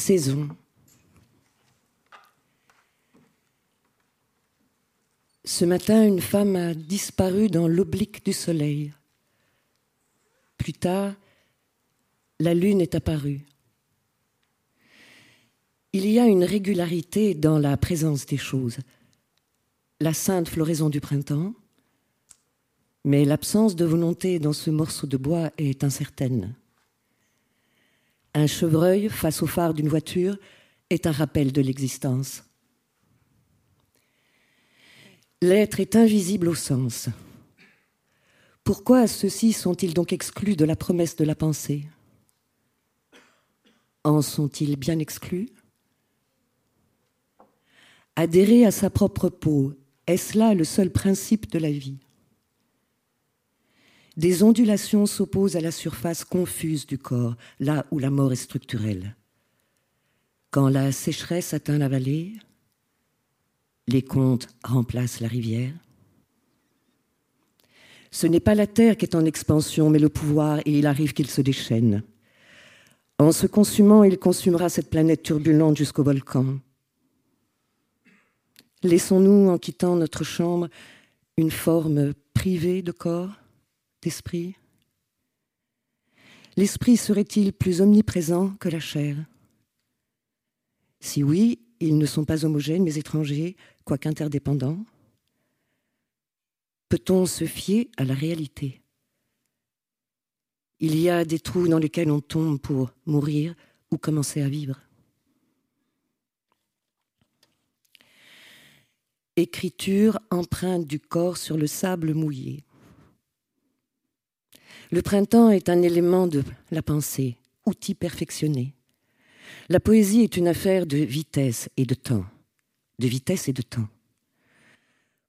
Saison. Ce matin, une femme a disparu dans l'oblique du soleil. Plus tard, la lune est apparue. Il y a une régularité dans la présence des choses. La sainte floraison du printemps, mais l'absence de volonté dans ce morceau de bois est incertaine. Un chevreuil face au phare d'une voiture est un rappel de l'existence. L'être est invisible au sens. Pourquoi ceux-ci sont-ils donc exclus de la promesse de la pensée? En sont-ils bien exclus? Adhérer à sa propre peau, est-ce là le seul principe de la vie? Des ondulations s'opposent à la surface confuse du corps, là où la mort est structurelle. Quand la sécheresse atteint la vallée, les contes remplacent la rivière. Ce n'est pas la terre qui est en expansion, mais le pouvoir, et il arrive qu'il se déchaîne. En se consumant, il consumera cette planète turbulente jusqu'au volcan. Laissons-nous, en quittant notre chambre, une forme privée de corps, d'esprit L'esprit serait-il plus omniprésent que la chair? Si oui, ils ne sont pas homogènes mais étrangers, quoique interdépendants. Peut-on se fier à la réalité? Il y a des trous dans lesquels on tombe pour mourir ou commencer à vivre. Écriture, empreinte du corps sur le sable mouillé. Le printemps est un élément de la pensée, outil perfectionné. La poésie est une affaire de vitesse et de temps, de vitesse et de temps.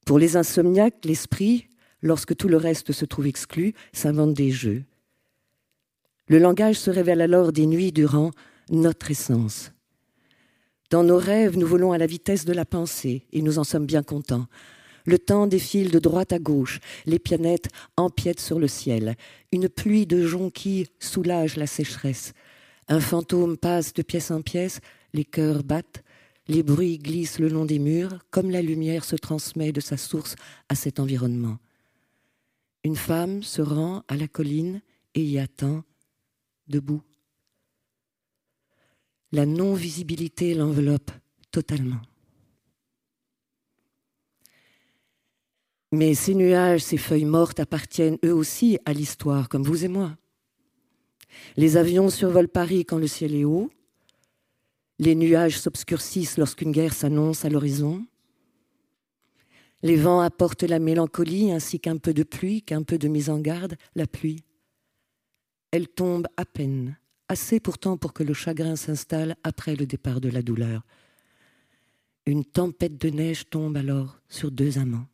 Pour les insomniaques, l'esprit, lorsque tout le reste se trouve exclu, s'invente des jeux. Le langage se révèle alors des nuits durant notre essence. Dans nos rêves, nous volons à la vitesse de la pensée et nous en sommes bien contents. Le temps défile de droite à gauche, les pianettes empiètent sur le ciel. Une pluie de jonquilles soulage la sécheresse. Un fantôme passe de pièce en pièce, les cœurs battent, les bruits glissent le long des murs, comme la lumière se transmet de sa source à cet environnement. Une femme se rend à la colline et y attend, debout. La non-visibilité l'enveloppe totalement. Mais ces nuages, ces feuilles mortes appartiennent eux aussi à l'histoire, comme vous et moi. Les avions survolent Paris quand le ciel est haut. Les nuages s'obscurcissent lorsqu'une guerre s'annonce à l'horizon. Les vents apportent la mélancolie ainsi qu'un peu de pluie, qu'un peu de mise en garde, la pluie. Elle tombe à peine, assez pourtant pour que le chagrin s'installe après le départ de la douleur. Une tempête de neige tombe alors sur deux amants.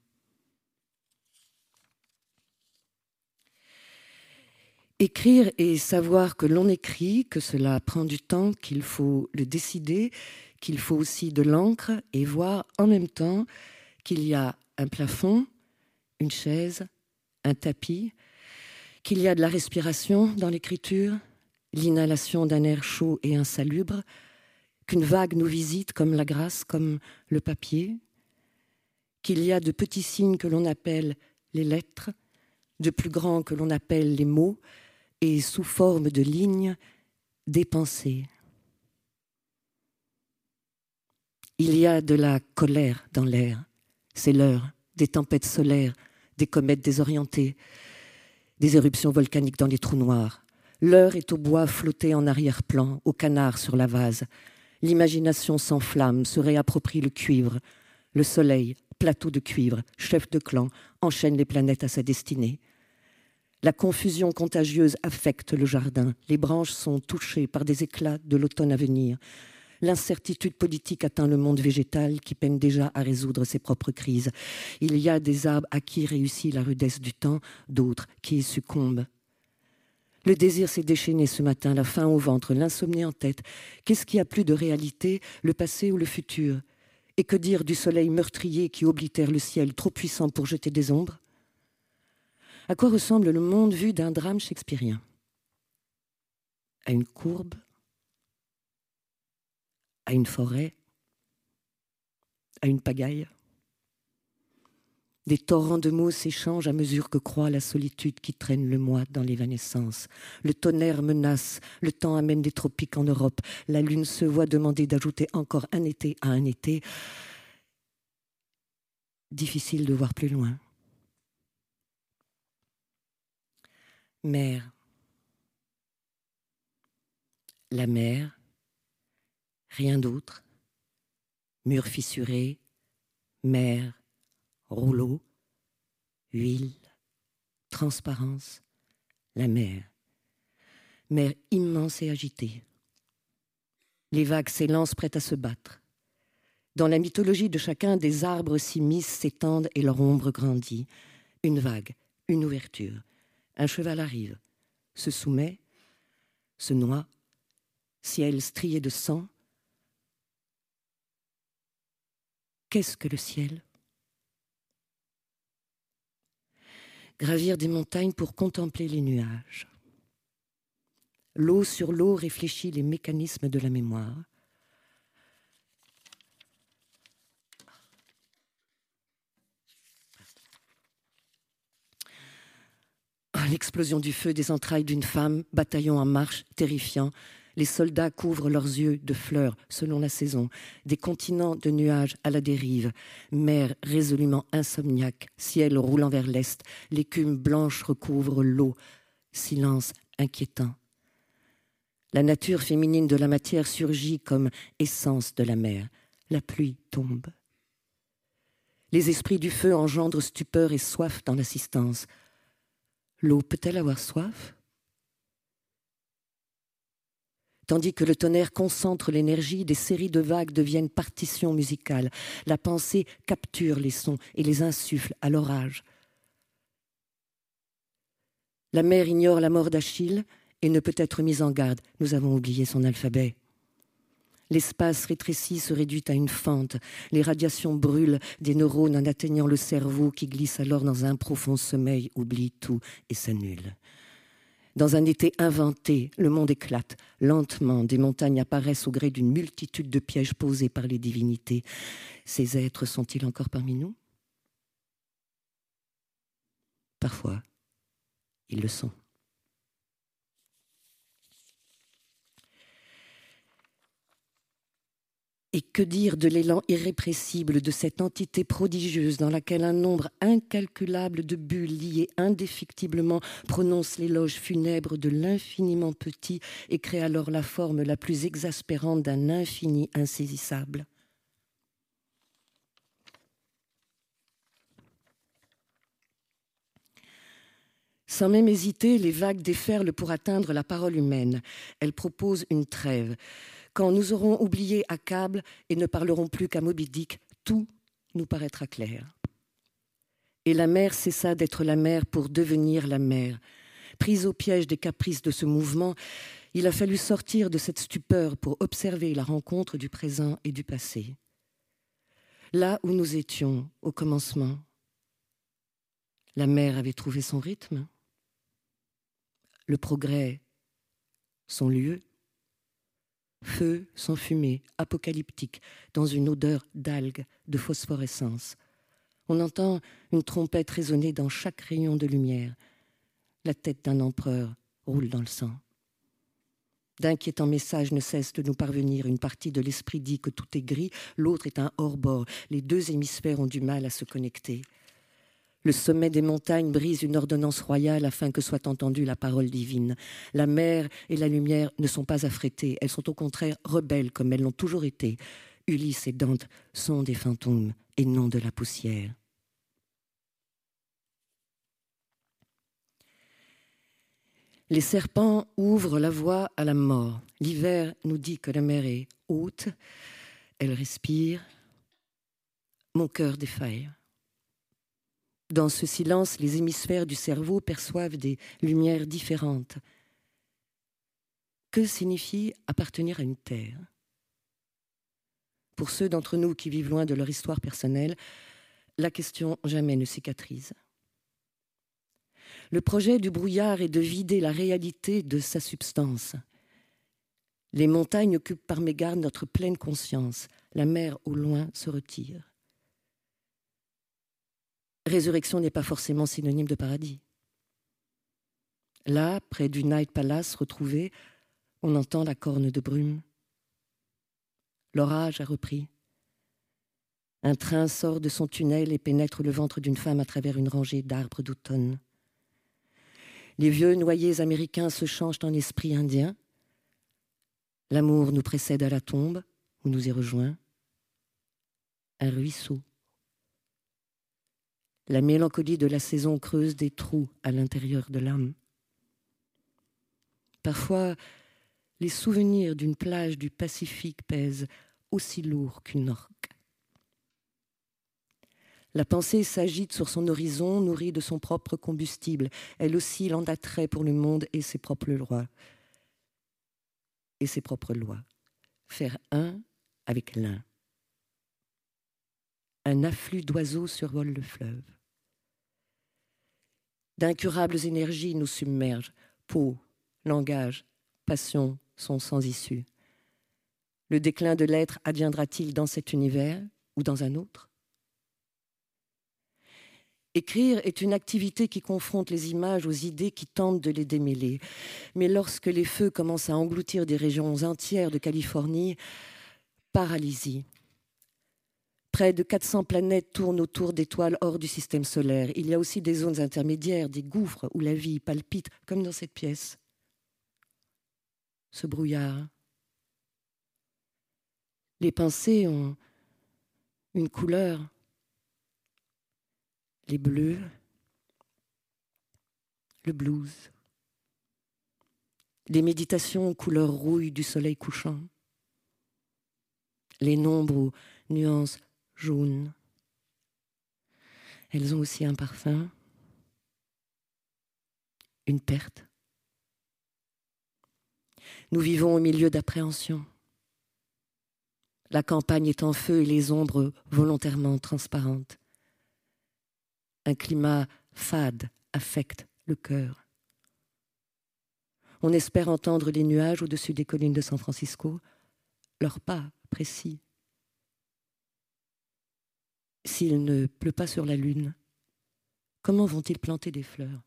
Écrire et savoir que l'on écrit, que cela prend du temps, qu'il faut le décider, qu'il faut aussi de l'encre et voir en même temps qu'il y a un plafond, une chaise, un tapis, qu'il y a de la respiration dans l'écriture, l'inhalation d'un air chaud et insalubre, qu'une vague nous visite comme la grâce, comme le papier, qu'il y a de petits signes que l'on appelle les lettres, de plus grands que l'on appelle les mots, et sous forme de lignes des. Il y a de la colère dans l'air, c'est l'heure des tempêtes solaires, des comètes désorientées, des éruptions volcaniques dans les trous noirs, L'heure est au bois flotté en arrière-plan, au canard sur la vase. L'imagination s'enflamme, se réapproprie le cuivre. Le soleil, plateau de cuivre, chef de clan, enchaîne les planètes à sa destinée. La confusion contagieuse affecte le jardin. Les branches sont touchées par des éclats de l'automne à venir. L'incertitude politique atteint le monde végétal qui peine déjà à résoudre ses propres crises. Il y a des arbres à qui réussit la rudesse du temps, d'autres qui y succombent. Le désir s'est déchaîné ce matin, la faim au ventre, l'insomnie en tête. Qu'est-ce qui a plus de réalité, le passé ou le futur? Et que dire du soleil meurtrier qui oblitère le ciel, trop puissant pour jeter des ombres? À quoi ressemble le monde vu d'un drame shakespearien? À une courbe? À une forêt, à une pagaille? Des torrents de mots s'échangent à mesure que croît la solitude qui traîne le mois dans l'évanescence. Le tonnerre menace, le temps amène des tropiques en Europe. La lune se voit demander d'ajouter encore un été à un été. Difficile de voir plus loin. Mer. La mer, rien d'autre. Mur fissuré, mer, rouleau, huile, transparence, la mer. Mer immense et agitée. Les vagues s'élancent prêtes à se battre. Dans la mythologie de chacun, des arbres s'immiscent, s'étendent et leur ombre grandit. Une vague, une ouverture. Un cheval arrive, se soumet, se noie, ciel strié de sang. Qu'est-ce que le ciel? Gravir des montagnes pour contempler les nuages. L'eau sur l'eau réfléchit les mécanismes de la mémoire. L'explosion du feu des entrailles d'une femme, bataillon en marche, terrifiant, les soldats couvrent leurs yeux de fleurs selon la saison, des continents de nuages à la dérive, mer résolument insomniaque, ciel roulant vers l'est, l'écume blanche recouvre l'eau, silence inquiétant. La nature féminine de la matière surgit comme essence de la mer. La pluie tombe. Les esprits du feu engendrent stupeur et soif dans l'assistance. L'eau peut-elle avoir soif? Tandis que le tonnerre concentre l'énergie, des séries de vagues deviennent partitions musicales. La pensée capture les sons et les insuffle à l'orage. La mer ignore la mort d'Achille et ne peut être mise en garde. Nous avons oublié son alphabet. L'espace rétréci se réduit à une fente. Les radiations brûlent des neurones en atteignant le cerveau qui glisse alors dans un profond sommeil, oublie tout et s'annule. Dans un été inventé, le monde éclate. Lentement, des montagnes apparaissent au gré d'une multitude de pièges posés par les divinités. Ces êtres sont-ils encore parmi nous? Parfois, ils le sont. Et que dire de l'élan irrépressible de cette entité prodigieuse dans laquelle un nombre incalculable de bulles liées indéfectiblement prononcent l'éloge funèbre de l'infiniment petit et créent alors la forme la plus exaspérante d'un infini insaisissable Sans même hésiter, les vagues déferlent pour atteindre la parole humaine. Elles proposent une trêve. Quand nous aurons oublié Accable et ne parlerons plus qu'à Moby Dick, tout nous paraîtra clair. Et la mer cessa d'être la mer pour devenir la mer. Prise au piège des caprices de ce mouvement, il a fallu sortir de cette stupeur pour observer la rencontre du présent et du passé. Là où nous étions au commencement, la mer avait trouvé son rythme, le progrès son lieu, Feu sans fumée, apocalyptique, dans une odeur d'algues, de phosphorescence. On entend une trompette résonner dans chaque rayon de lumière. La tête d'un empereur roule dans le sang. D'inquiétants messages ne cessent de nous parvenir. Une partie de l'esprit dit que tout est gris, l'autre est un hors-bord. Les deux hémisphères ont du mal à se connecter. Le sommet des montagnes brise une ordonnance royale afin que soit entendue la parole divine. La mer et la lumière ne sont pas affrétées, elles sont au contraire rebelles comme elles l'ont toujours été. Ulysse et Dante sont des fantômes et non de la poussière. Les serpents ouvrent la voie à la mort. L'hiver nous dit que la mer est haute, elle respire. Mon cœur défaille. Dans ce silence, les hémisphères du cerveau perçoivent des lumières différentes. Que signifie appartenir à une terre? Pour ceux d'entre nous qui vivent loin de leur histoire personnelle, la question jamais ne cicatrise. Le projet du brouillard est de vider la réalité de sa substance. Les montagnes occupent par mégarde notre pleine conscience. La mer au loin se retire. Résurrection n'est pas forcément synonyme de paradis. Là, près du Night Palace retrouvé, on entend la corne de brume. L'orage a repris. Un train sort de son tunnel et pénètre le ventre d'une femme à travers une rangée d'arbres d'automne. Les vieux noyés américains se changent en esprits indiens. L'amour nous précède à la tombe, où nous y rejoint. Un ruisseau. La mélancolie de la saison creuse des trous à l'intérieur de l'âme. Parfois, les souvenirs d'une plage du Pacifique pèsent aussi lourd qu'une orque. La pensée s'agite sur son horizon, nourrie de son propre combustible. Elle oscille en pour le monde et ses propres lois. Et ses propres lois. Faire un avec l'un. Un afflux d'oiseaux survole le fleuve. D'incurables énergies nous submergent. Peau, langage, passion sont sans issue. Le déclin de l'être adviendra-t-il dans cet univers ou dans un autre? Écrire est une activité qui confronte les images aux idées qui tentent de les démêler. Mais lorsque les feux commencent à engloutir des régions entières de Californie, paralysie. Près de 400 planètes tournent autour d'étoiles hors du système solaire. Il y a aussi des zones intermédiaires, des gouffres où la vie palpite, comme dans cette pièce. Ce brouillard. Les pensées ont une couleur les bleus, le blues, les méditations couleur rouille du soleil couchant, les nombres aux nuances jaunes. Elles ont aussi un parfum, une perte. Nous vivons au milieu d'appréhension. La campagne est en feu et les ombres volontairement transparentes. Un climat fade affecte le cœur. On espère entendre les nuages au-dessus des collines de San Francisco, leur pas précis. S'il ne pleut pas sur la lune, comment vont-ils planter des fleurs?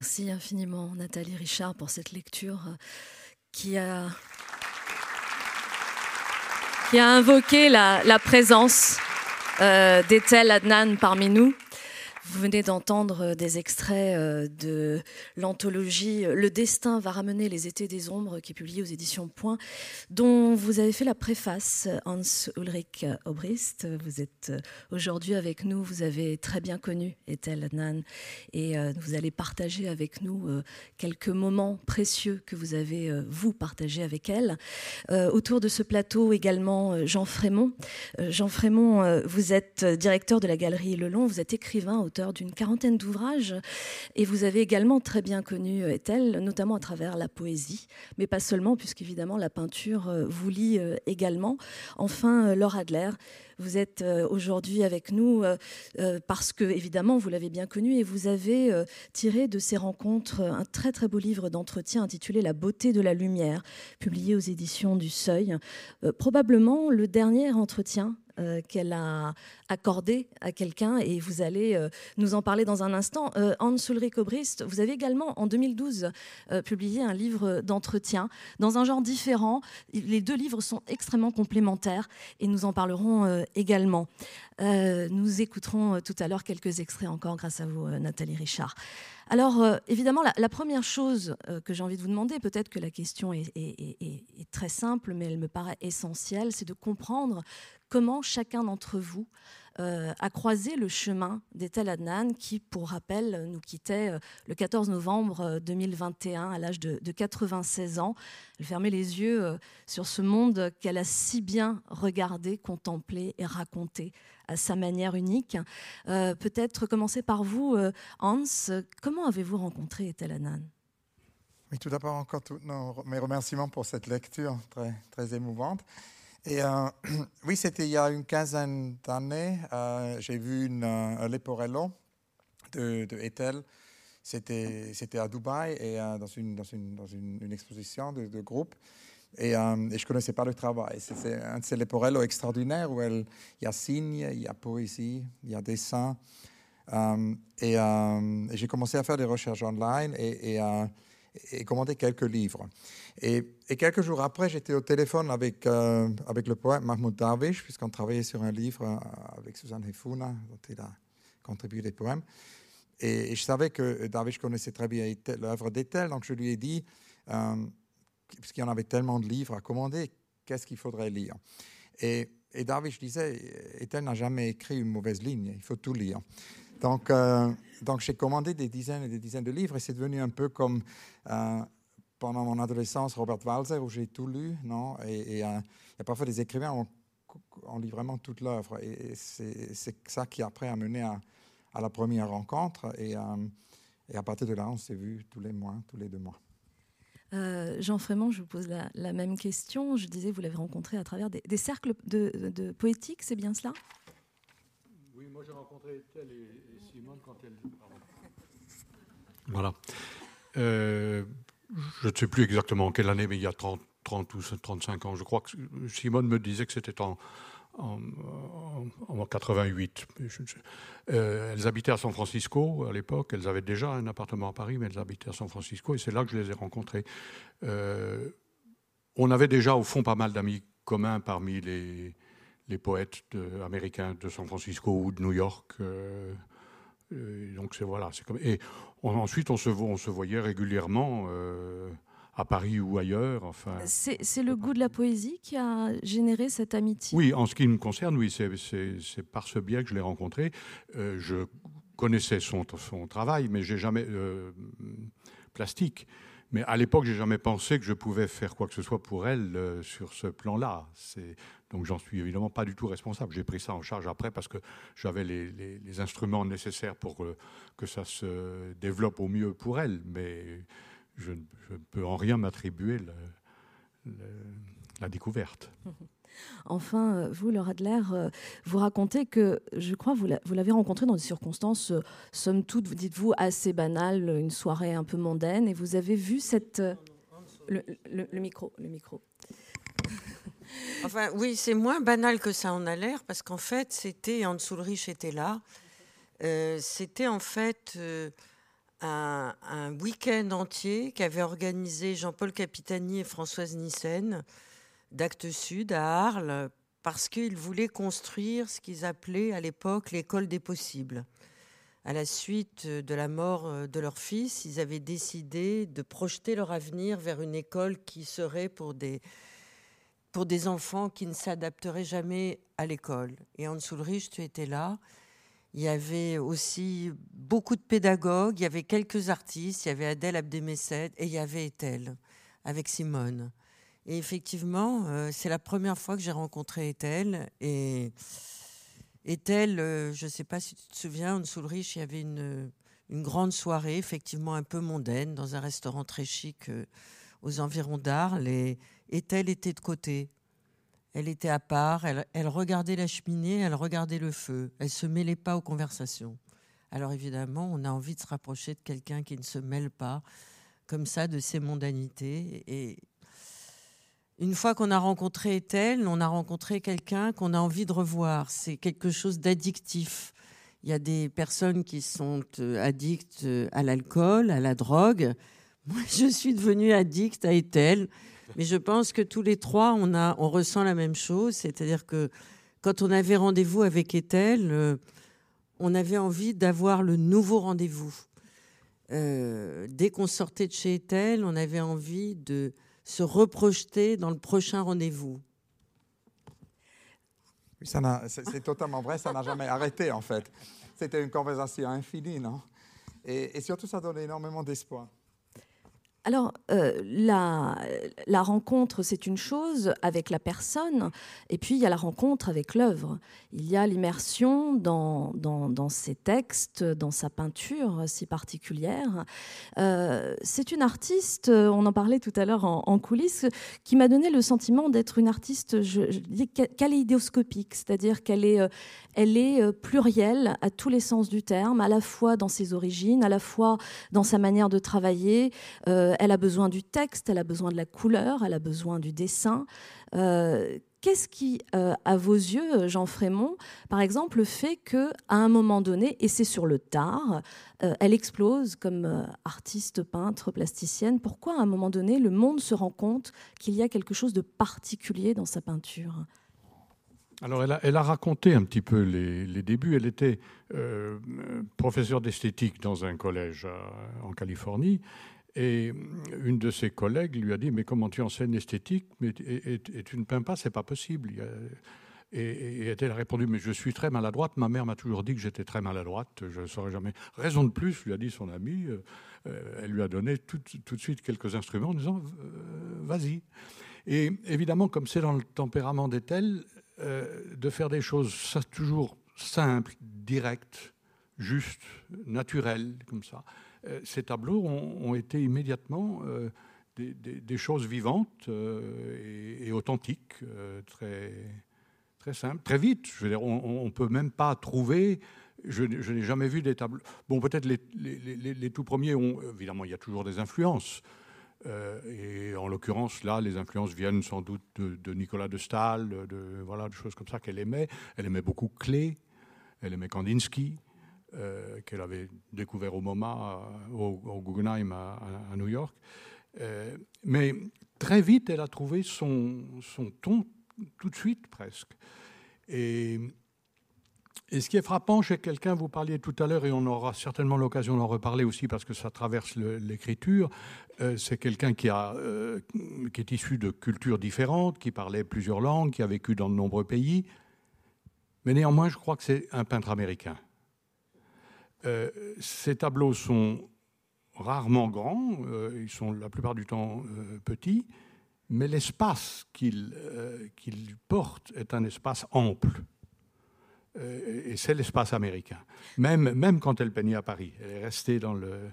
Merci infiniment Nathalie Richard pour cette lecture qui a qui a invoqué la, la présence euh, d'Ethel Adnan parmi nous. Vous venez d'entendre euh, des extraits euh, de l'anthologie Le destin va ramener les étés des ombres qui est publiée aux éditions Point, dont vous avez fait la préface, Hans Ulrich Obrist. Vous êtes euh, aujourd'hui avec nous, vous avez très bien connu Ethel Nan et vous allez partager avec nous quelques moments précieux que vous avez, vous, partagé avec elle. Autour de ce plateau également, Jean Frémont. Jean Frémont, vous êtes directeur de la galerie Le Long, vous êtes écrivain, auteur d'une quarantaine d'ouvrages et vous avez également très bien connu euh, Ethel, notamment à travers la poésie, mais pas seulement, puisqu'évidemment la peinture euh, vous lie euh, également. Enfin, Laure Adler, vous êtes aujourd'hui avec nous parce que, évidemment, vous l'avez bien connu et vous avez tiré de ces rencontres un très très beau livre d'entretien intitulé La beauté de la lumière, publié aux éditions du Seuil. Probablement le dernier entretien qu'elle a accordé à quelqu'un et vous allez euh, nous en parler dans un instant. Euh, Hans Ulrich Obrist, vous avez également en 2012 publié un livre d'entretien dans un genre différent. Les deux livres sont extrêmement complémentaires et nous en parlerons également. nous écouterons tout à l'heure quelques extraits encore grâce à vous, Nathalie Richard. Alors, évidemment, la, première chose que j'ai envie de vous demander, peut-être que la question est, est, très simple, mais elle me paraît essentielle, c'est de comprendre comment chacun d'entre vous euh, a croisé le chemin d'Ethel Adnan, qui, pour rappel, nous quittait euh, le 14 novembre 2021 euh, à l'âge de, 96 ans. Elle fermait les yeux sur ce monde qu'elle a si bien regardé, contemplé et raconté à sa manière unique. Peut-être commencer par vous, Hans. Comment avez-vous rencontré Ethel Adnan? Oui, tout d'abord, encore mes remerciements pour cette lecture très, très émouvante. Et euh, oui, c'était il y a une quinzaine d'années. Euh, j'ai vu une, un Leporello de, de Ethel c'était à Dubaï et dans, une, dans, une, dans une, exposition de, groupe. Et, euh, et, je ne connaissais pas le travail. C'est un de Leporello extraordinaire où il y a signes, il y a poésie, il y a dessin. Euh, et, euh, et j'ai commencé à faire des recherches online et, et, et commander quelques livres. Et, quelques jours après, j'étais au téléphone avec, avec le poète Mahmoud Darwish, puisqu'on travaillait sur un livre avec Suzanne Hefuna, dont il a contribué des poèmes. Et, je savais que Darwish connaissait très bien l'œuvre d'Etel, donc je lui ai dit puisqu'il y en avait tellement de livres à commander, qu'est-ce qu'il faudrait lire? Et, et David, je disais, Ethel n'a jamais écrit une mauvaise ligne, il faut tout lire. Donc, euh, donc j'ai commandé des dizaines et des dizaines de livres et c'est devenu un peu comme euh, pendant mon adolescence Robert Walzer où j'ai tout lu, non? Et, euh, il y a parfois des écrivains on, on lit vraiment toute l'œuvre et c'est ça qui après a mené à, à la première rencontre et, à partir de là on s'est vu tous les mois, tous les deux mois. Jean Frémont, je vous pose la, même question. Je disais, vous l'avez rencontré à travers des, cercles de, de poétiques, c'est bien cela? Oui, moi j'ai rencontré et, Simone quand elle. Voilà. Euh, je ne sais plus exactement quelle année, mais il y a 30, 30 ou 35 ans, je crois que Simone me disait que c'était en, en, en, 88. Euh, elles habitaient à San Francisco à l'époque. Elles avaient déjà un appartement à Paris, mais elles habitaient à San Francisco et c'est là que je les ai rencontrées. Euh, on avait déjà au fond pas mal d'amis communs parmi les, les poètes américains de San Francisco ou de New York. Euh, donc c'est voilà, c'est comme et ensuite on se, on se voyait régulièrement à Paris ou ailleurs. Enfin, c'est le goût de la poésie qui a généré cette amitié? Oui, en ce qui me concerne, oui, c'est par ce biais que je l'ai rencontré. Euh, je connaissais son, son travail, mais j'ai jamais euh, plastique. Mais à l'époque, j'ai jamais pensé que je pouvais faire quoi que ce soit pour elle euh, sur ce plan-là. Donc, j'en suis évidemment pas du tout responsable. J'ai pris ça en charge après parce que j'avais les, instruments nécessaires pour que ça se développe au mieux pour elle. Mais je ne peux en rien m'attribuer la découverte. Enfin, euh, vous, Laura Adler, euh, vous racontez que, je crois, vous l'avez rencontré dans des circonstances, euh, somme toute, vous dites-vous, assez banales, une soirée un peu mondaine, et vous avez vu cette... Le, micro, le micro. Enfin, oui, c'est moins banal que ça en a l'air, parce qu'en fait, c'était, Hans Ulrich était là, c'était en fait un, week-end entier qu'avaient organisé Jean-Paul Capitani et Françoise Nissen d'Actes Sud à Arles parce qu'ils voulaient construire ce qu'ils appelaient à l'époque l'école des possibles. À la suite de la mort de leur fils, ils avaient décidé de projeter leur avenir vers une école qui serait pour des, pour des enfants qui ne s'adapteraient jamais à l'école. Et Hans Ulrich, tu étais là. Il y avait aussi beaucoup de pédagogues, il y avait quelques artistes, il y avait Adèle Abdemessed et il y avait Ethel avec Simone. Et effectivement, euh, c'est la première fois que j'ai rencontré Ethel. Et Ethel, euh, je ne sais pas si tu te souviens, en Soulrich, il y avait une, grande soirée, effectivement un peu mondaine, dans un restaurant très chic euh, aux environs d'Arles. Ethel était de côté. Elle était à part, elle, regardait la cheminée, elle regardait le feu, elle se mêlait pas aux conversations. Alors évidemment, on a envie de se rapprocher de quelqu'un qui ne se mêle pas comme ça de ses mondanités. Et une fois qu'on a rencontré Ethel, on a rencontré quelqu'un qu'on a envie de revoir. C'est quelque chose d'addictif. Il y a des personnes qui sont euh, addictes euh, à l'alcool, à la drogue. Moi, je suis devenue addict à Ethel. Mais je pense que tous les trois, on, a, on ressent la même chose. C'est-à-dire que quand on avait rendez-vous avec Ethel, euh, on avait envie d'avoir le nouveau rendez-vous. Euh, dès qu'on sortait de chez Ethel, on avait envie de se reprojeter dans le prochain rendez-vous. C'est totalement vrai, ça n'a jamais arrêté en fait. C'était une conversation infinie, non? Et, et surtout, ça donnait énormément d'espoir. Alors, euh, la, rencontre, c'est une chose avec la personne, et puis il y a la rencontre avec l'œuvre. Il y a l'immersion dans, ses textes, dans sa peinture si particulière. Euh, c'est une artiste, on en parlait tout à l'heure en, coulisses, qui m'a donné le sentiment d'être une artiste, je, je c'est-à-dire qu'elle est, euh, plurielle à tous les sens du terme, à la fois dans ses origines, à la fois dans sa manière de travailler. Elle a besoin du texte, elle a besoin de la couleur, elle a besoin du dessin. Euh, qu'est-ce qui, euh, à vos yeux, Jean Frémont, par exemple, fait que, à un moment donné, et c'est sur le tard, elle explose comme artiste, peintre, plasticienne Pourquoi, à un moment donné, le monde se rend compte qu'il y a quelque chose de particulier dans sa peinture? Alors, elle a, raconté un petit peu les, débuts. Elle était euh, professeure d'esthétique dans un collège en Californie. Et une de ses collègues lui a dit Mais comment tu enseignes l'esthétique? Mais, et, tu ne peins pas C'est pas possible. Et, elle a répondu Mais je suis très maladroite. Ma mère m'a toujours dit que j'étais très maladroite. Je ne saurais jamais. Raison de plus, lui a dit son ami. Euh, elle lui a donné tout, de suite quelques instruments en disant Vas-y. Et évidemment, comme c'est dans le tempérament d'Ethel, euh, de faire des choses ça, toujours simples, directes, justes, naturelles, comme ça. Euh, ces tableaux ont, été immédiatement euh, des, choses vivantes et, authentiques, très, très simples, très vite. On ne peut même pas trouver je, n'ai jamais vu des tableaux. Bon, peut-être les, tout premiers ont. Évidemment, il y a toujours des influences. Euh, et en l'occurrence, là, les influences viennent sans doute de, Nicolas de Stahl, de, voilà, de choses comme ça qu'elle aimait. Elle aimait beaucoup Klee, elle aimait Kandinsky, euh, qu'elle avait découvert au MoMA, au, Guggenheim à, New York. Euh, mais très vite, elle a trouvé son, ton tout de suite presque. Et ce qui est frappant chez quelqu'un, vous parliez tout à l'heure, et on aura certainement l'occasion d'en reparler aussi parce que ça traverse l'écriture, euh, c'est quelqu'un qui, euh, qui est issu de cultures différentes, qui parlait plusieurs langues, qui a vécu dans de nombreux pays. Mais néanmoins, je crois que c'est un peintre américain. Euh, ces tableaux sont rarement grands, ils sont la plupart du temps petits, mais l'espace qu'il porte est un espace ample. Euh, et c'est l'espace américain. Même, même quand elle peignait à Paris, elle est restée dans le,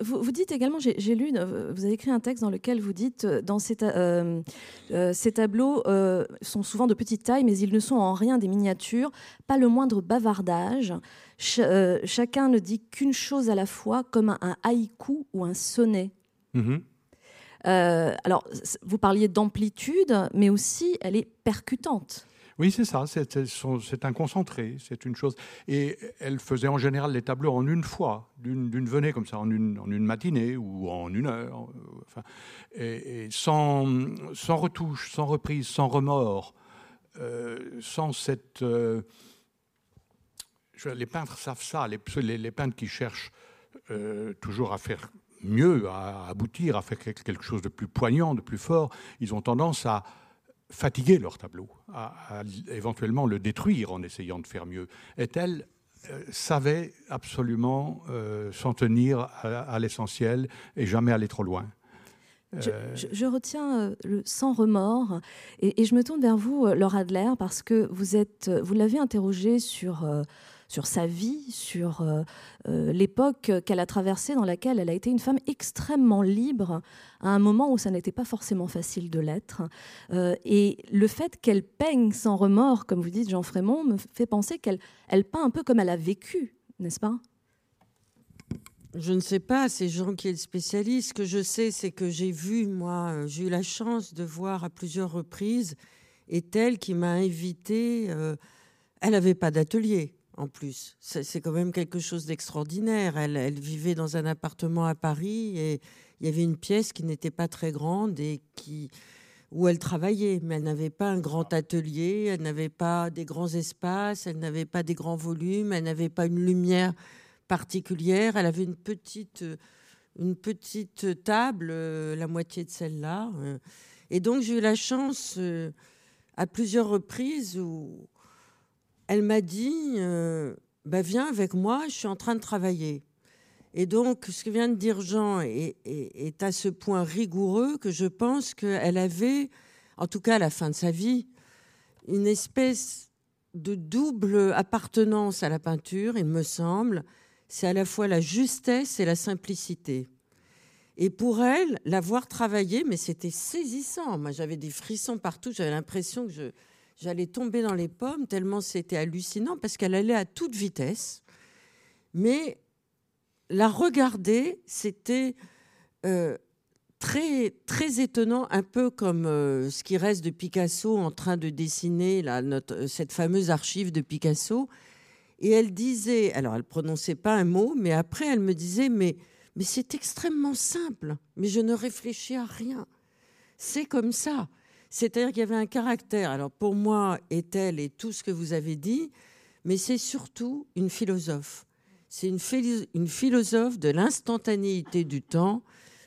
vous, dites également, j'ai lu, euh, vous avez écrit un texte dans lequel vous dites, euh, dans ces, ces tableaux sont souvent de petite taille, mais ils ne sont en rien des miniatures, pas le moindre bavardage. chacun ne dit qu'une chose à la fois, comme un, haïku ou un sonnet. Mm-hmm. alors, vous parliez d'amplitude, mais aussi elle est percutante. Oui, c'est ça, c'est un concentré, c'est une chose. Et elle faisait en général les tableaux en une fois, d'une venée comme ça, en une, matinée ou en une heure, euh, enfin, et, sans, sans, retouche, sans reprise, sans remords, euh, sans cette... Euh, les peintres savent ça, les, les, peintres qui cherchent toujours à faire mieux, à aboutir, à faire quelque chose de plus poignant, de plus fort, ils ont tendance à fatiguer leur tableau, à, éventuellement le détruire en essayant de faire mieux. Est-elle euh, savait absolument euh, s'en tenir à, l'essentiel et jamais aller trop loin. Je, euh, retiens le sans remords et, et, je me tourne vers vous, Laura Adler, parce que vous êtes, vous l'avez interrogée sur sur sa vie, sur euh, euh, l'époque qu'elle a traversée, dans laquelle elle a été une femme extrêmement libre, à un moment où ça n'était pas forcément facile de l'être. Euh, et le fait qu'elle peigne sans remords, comme vous dites, Jean Frémont, me fait penser qu'elle elle peint un peu comme elle a vécu, n'est-ce pas? Je ne sais pas, c'est Jean qui est le spécialiste. Ce que je sais, c'est que j'ai vu, moi, j'ai eu la chance de voir à plusieurs reprises, et elle qui m'a invité, elle n'avait pas d'atelier en plus. C'est quand même quelque chose d'extraordinaire. Elle, vivait dans un appartement à Paris et il y avait une pièce qui n'était pas très grande et qui où elle travaillait, mais elle n'avait pas un grand atelier, elle n'avait pas des grands espaces, elle n'avait pas des grands volumes, elle n'avait pas une lumière particulière, elle avait une petite, une petite table, euh, la moitié de celle-là. Euh. Et donc j'ai eu la chance euh, à plusieurs reprises où elle m'a dit euh, bah, Viens avec moi, je suis en train de travailler. Et donc, ce que vient de dire Jean est, est à ce point rigoureux que je pense qu'elle avait, en tout cas à la fin de sa vie, une espèce de double appartenance à la peinture, il me semble. C'est à la fois la justesse et la simplicité. Et pour elle, l'avoir travaillé, mais c'était saisissant. Moi, j'avais des frissons partout. J'avais l'impression que j'allais tomber dans les pommes, tellement c'était hallucinant, parce qu'elle allait à toute vitesse. Mais la regarder, c'était euh, très, très étonnant, un peu comme euh, ce qui reste de Picasso en train de dessiner notre, euh, cette fameuse archive de Picasso. Et elle disait, alors elle prononçait pas un mot, mais après elle me disait, mais, mais c'est extrêmement simple, mais je ne réfléchis à rien. C'est comme ça. C'est-à-dire qu'il y avait un caractère. Alors pour moi, est-elle et tout ce que vous avez dit, mais c'est surtout une philosophe. C'est une, une philosophe de l'instantanéité du temps,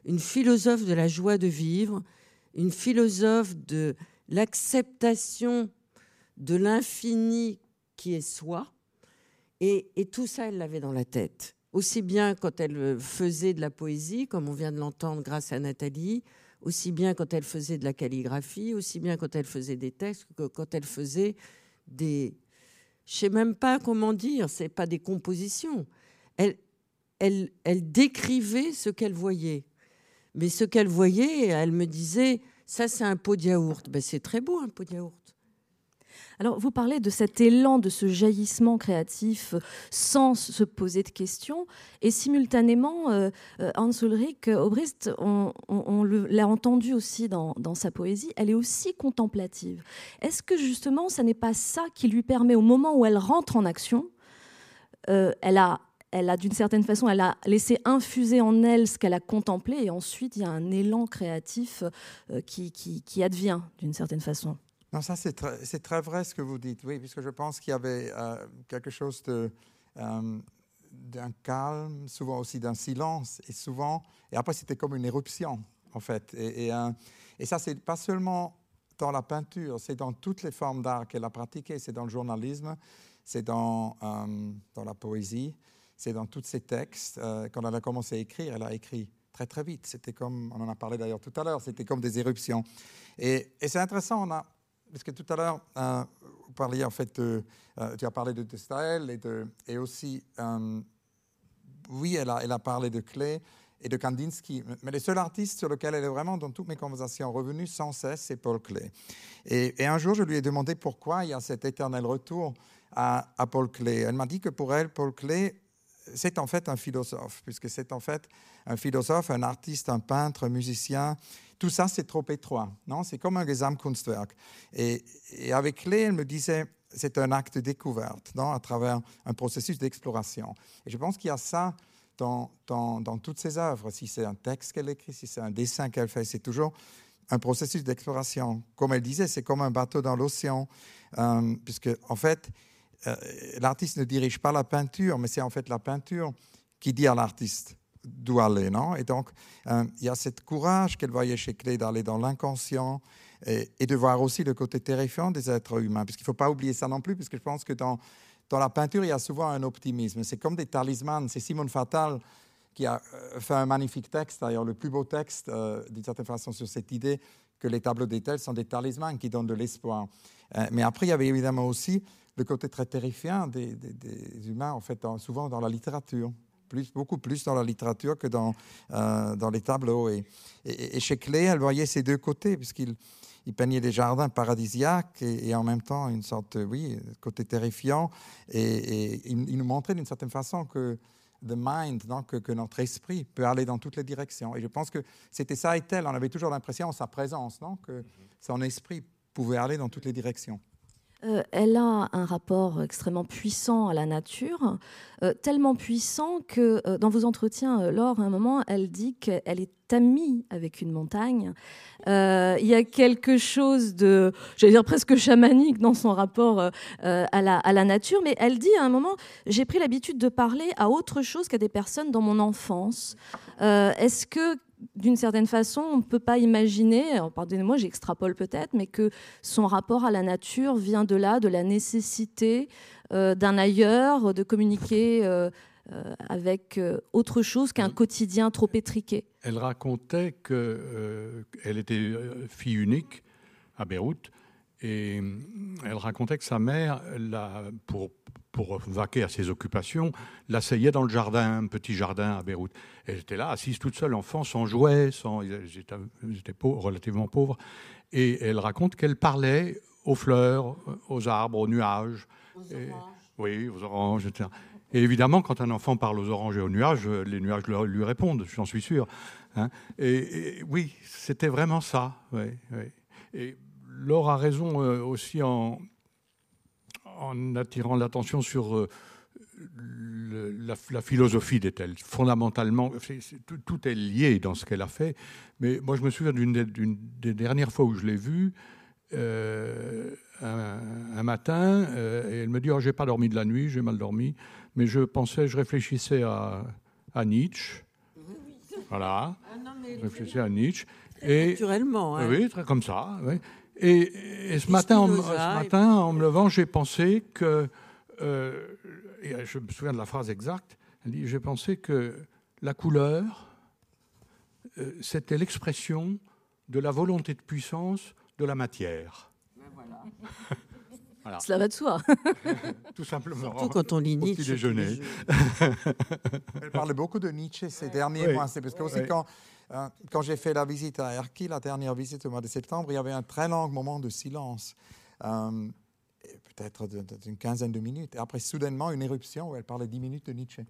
une philosophe de la joie de vivre, une philosophe de l'acceptation de l'infini qui est soi. Et, tout ça, elle l'avait dans la tête. Aussi bien quand elle faisait de la poésie, comme on vient de l'entendre grâce à Nathalie, aussi bien quand elle faisait de la calligraphie, aussi bien quand elle faisait des textes, que quand elle faisait des... Je sais même pas comment dire, ce pas des compositions. Elle, elle, elle décrivait ce qu'elle voyait. Mais ce qu'elle voyait, elle me disait, ça c'est un pot de yaourt. Ben, c'est très beau un pot de yaourt. Alors, vous parlez de cet élan, de ce jaillissement créatif sans se poser de questions. Et simultanément, euh, euh, Hans Ulrich Obrist, on, l'a entendu aussi dans, sa poésie, elle est aussi contemplative. Est-ce que justement, ce n'est pas ça qui lui permet, au moment où elle rentre en action, euh, elle a d'une certaine façon, elle a laissé infuser en elle ce qu'elle a contemplé, et ensuite il y a un élan créatif euh, qui, advient d'une certaine façon? Non, ça c'est très, vrai ce que vous dites, oui, puisque je pense qu'il y avait euh, quelque chose euh, d'un calme, souvent aussi d'un silence, et souvent, et après c'était comme une éruption en fait. Et, et, et ça c'est pas seulement dans la peinture, c'est dans toutes les formes d'art qu'elle a pratiquées, c'est dans le journalisme, c'est dans, dans la poésie c'est dans tous ces textes. Euh, quand elle a commencé à écrire, elle a écrit très très vite. C'était comme, on en a parlé d'ailleurs tout à l'heure, c'était comme des éruptions. Et, c'est intéressant, on a, parce que tout à l'heure, euh, vous parliez en fait, euh, tu as parlé de, de Staël et, de, aussi, oui, elle a, parlé de Klee et de Kandinsky. Mais le seul artiste sur lequel elle est vraiment dans toutes mes conversations revenue sans cesse, c'est Paul Klee. Et, un jour, je lui ai demandé pourquoi il y a cet éternel retour à, à Paul Klee. Elle m'a dit que pour elle, Paul Klee c'est en fait un philosophe, puisque c'est en fait un philosophe, un artiste, un peintre, un musicien. Tout ça, c'est trop étroit. Non, c'est comme un Gesamtkunstwerk. Et, et avec Clé, elle me disait, c'est un acte de découverte, non, à travers un processus d'exploration. Et je pense qu'il y a ça dans, dans, toutes ses œuvres. Si c'est un texte qu'elle écrit, si c'est un dessin qu'elle fait, c'est toujours un processus d'exploration. Comme elle disait, c'est comme un bateau dans l'océan, euh, puisque en fait, l'artiste ne dirige pas la peinture, mais c'est en fait la peinture qui dit à l'artiste d'où aller. Non? Et donc, euh, il y a ce courage qu'elle voyait chez Clé d'aller dans l'inconscient et, de voir aussi le côté terrifiant des êtres humains. Parce qu'il ne faut pas oublier ça non plus, parce que je pense que dans, dans la peinture, il y a souvent un optimisme. C'est comme des talismans. C'est Simone Fatal qui a euh, fait un magnifique texte, d'ailleurs le plus beau texte, d'une certaine façon, sur cette idée que les tableaux d'étel sont des talismans qui donnent de l'espoir. mais après, il y avait évidemment aussi le côté très terrifiant des, humains, en fait, souvent dans la littérature. Plus, beaucoup plus dans la littérature que dans, euh, dans les tableaux. Et, et, chez Clé, elle voyait ces deux côtés, puisqu'il il peignait des jardins paradisiaques et, en même temps une sorte, oui, côté terrifiant. Et, il, nous montrait d'une certaine façon que the mind, donc, que, que, notre esprit peut aller dans toutes les directions. Et je pense que c'était ça et tel. On avait toujours l'impression, en sa présence, non, que son esprit pouvait aller dans toutes les directions. Euh, elle a un rapport extrêmement puissant à la nature, euh, tellement puissant que euh, dans vos entretiens, Laure, à un moment, elle dit qu'elle est amie avec une montagne. Il y a quelque chose de, j'allais dire presque chamanique dans son rapport à la, à, la, nature, mais elle dit à un moment, j'ai pris l'habitude de parler à autre chose qu'à des personnes dans mon enfance. Est-ce que d'une certaine façon, on ne peut pas imaginer, pardonnez-moi, j'extrapole peut-être, mais que son rapport à la nature vient de là, de la nécessité euh, d'un ailleurs, de communiquer euh, avec autre chose qu'un quotidien trop étriqué. Elle racontait qu'elle était fille unique à Beyrouth et elle racontait que sa mère, pour, pour vaquer à ses occupations, l'asseyait dans le jardin, un petit jardin à Beyrouth. Elle était là, assise toute seule, enfant, sans jouets, sans, ils étaient, relativement pauvres. Et elle raconte qu'elle parlait aux fleurs, aux arbres, aux nuages. Aux oranges. Oui, aux oranges, etc. Et évidemment, quand un enfant parle aux oranges et aux nuages, les nuages lui répondent, j'en suis sûr. Hein. Et, oui, c'était vraiment ça. Oui, oui. Et Laure a raison euh, aussi en, en attirant l'attention sur euh, la, philosophie d'Ethel. Fondamentalement, tout, est lié dans ce qu'elle a fait. Mais moi, je me souviens d'une des, dernières fois où je l'ai vue. Euh, un, matin, et elle me dit oh, J'ai pas dormi de la nuit, j'ai mal dormi, mais je pensais, je réfléchissais à, Nietzsche. Voilà. Ah je réfléchissais à Nietzsche. Et, Naturellement. Hein. Oui, très comme ça. Oui. Et, ce, matin, en, ce matin, en me levant, j'ai pensé que, euh, et je me souviens de la phrase exacte, j'ai pensé que la couleur, euh, c'était l'expression de la volonté de puissance de la matière. Voilà. Cela va de soi. Tout simplement. Surtout quand on lit Nietzsche. déjeuner. Elle parlait beaucoup de Nietzsche ces derniers mois. C'est parce que aussi quand Hein, quand j'ai fait la visite à Erki, la dernière visite au mois de septembre, il y avait un très long moment de silence, euh, peut-être d'une quinzaine de minutes. Et après, soudainement, une éruption où elle parlait dix minutes de Nietzsche.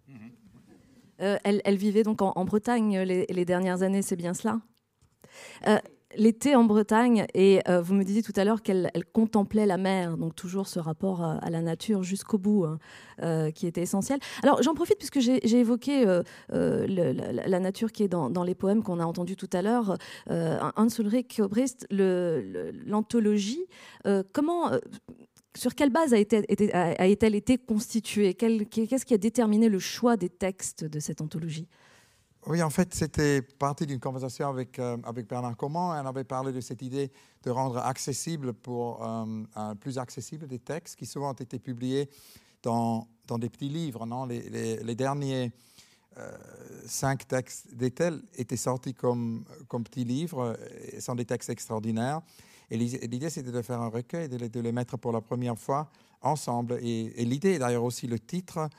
Euh, elle, vivait donc en, Bretagne les, dernières années, c'est bien cela? Euh, l'été en Bretagne et euh, vous me disiez tout à l'heure qu'elle contemplait la mer, donc toujours ce rapport à, la nature jusqu'au bout hein, euh, qui était essentiel. Alors j'en profite puisque j'ai évoqué euh, la, nature qui est dans, les poèmes qu'on a entendus tout à l'heure, Hans Ulrich Obrist, l'anthologie. comment sur quelle base a-t-elle été constituée? Qu'est-ce qui a déterminé le choix des textes de cette anthologie? Oui, en fait, c'était partie d'une conversation avec, euh, avec Bernard Comment. On avait parlé de cette idée de rendre accessible pour euh, plus accessible des textes qui souvent ont été publiés dans, dans des petits livres. Non? Les, les, derniers euh, cinq textes d'Ethel étaient sortis comme, comme petits livres, sont des textes extraordinaires. Et l'idée, c'était de faire un recueil, de les, de les, mettre pour la première fois ensemble. Et, et l'idée, d'ailleurs aussi le titre,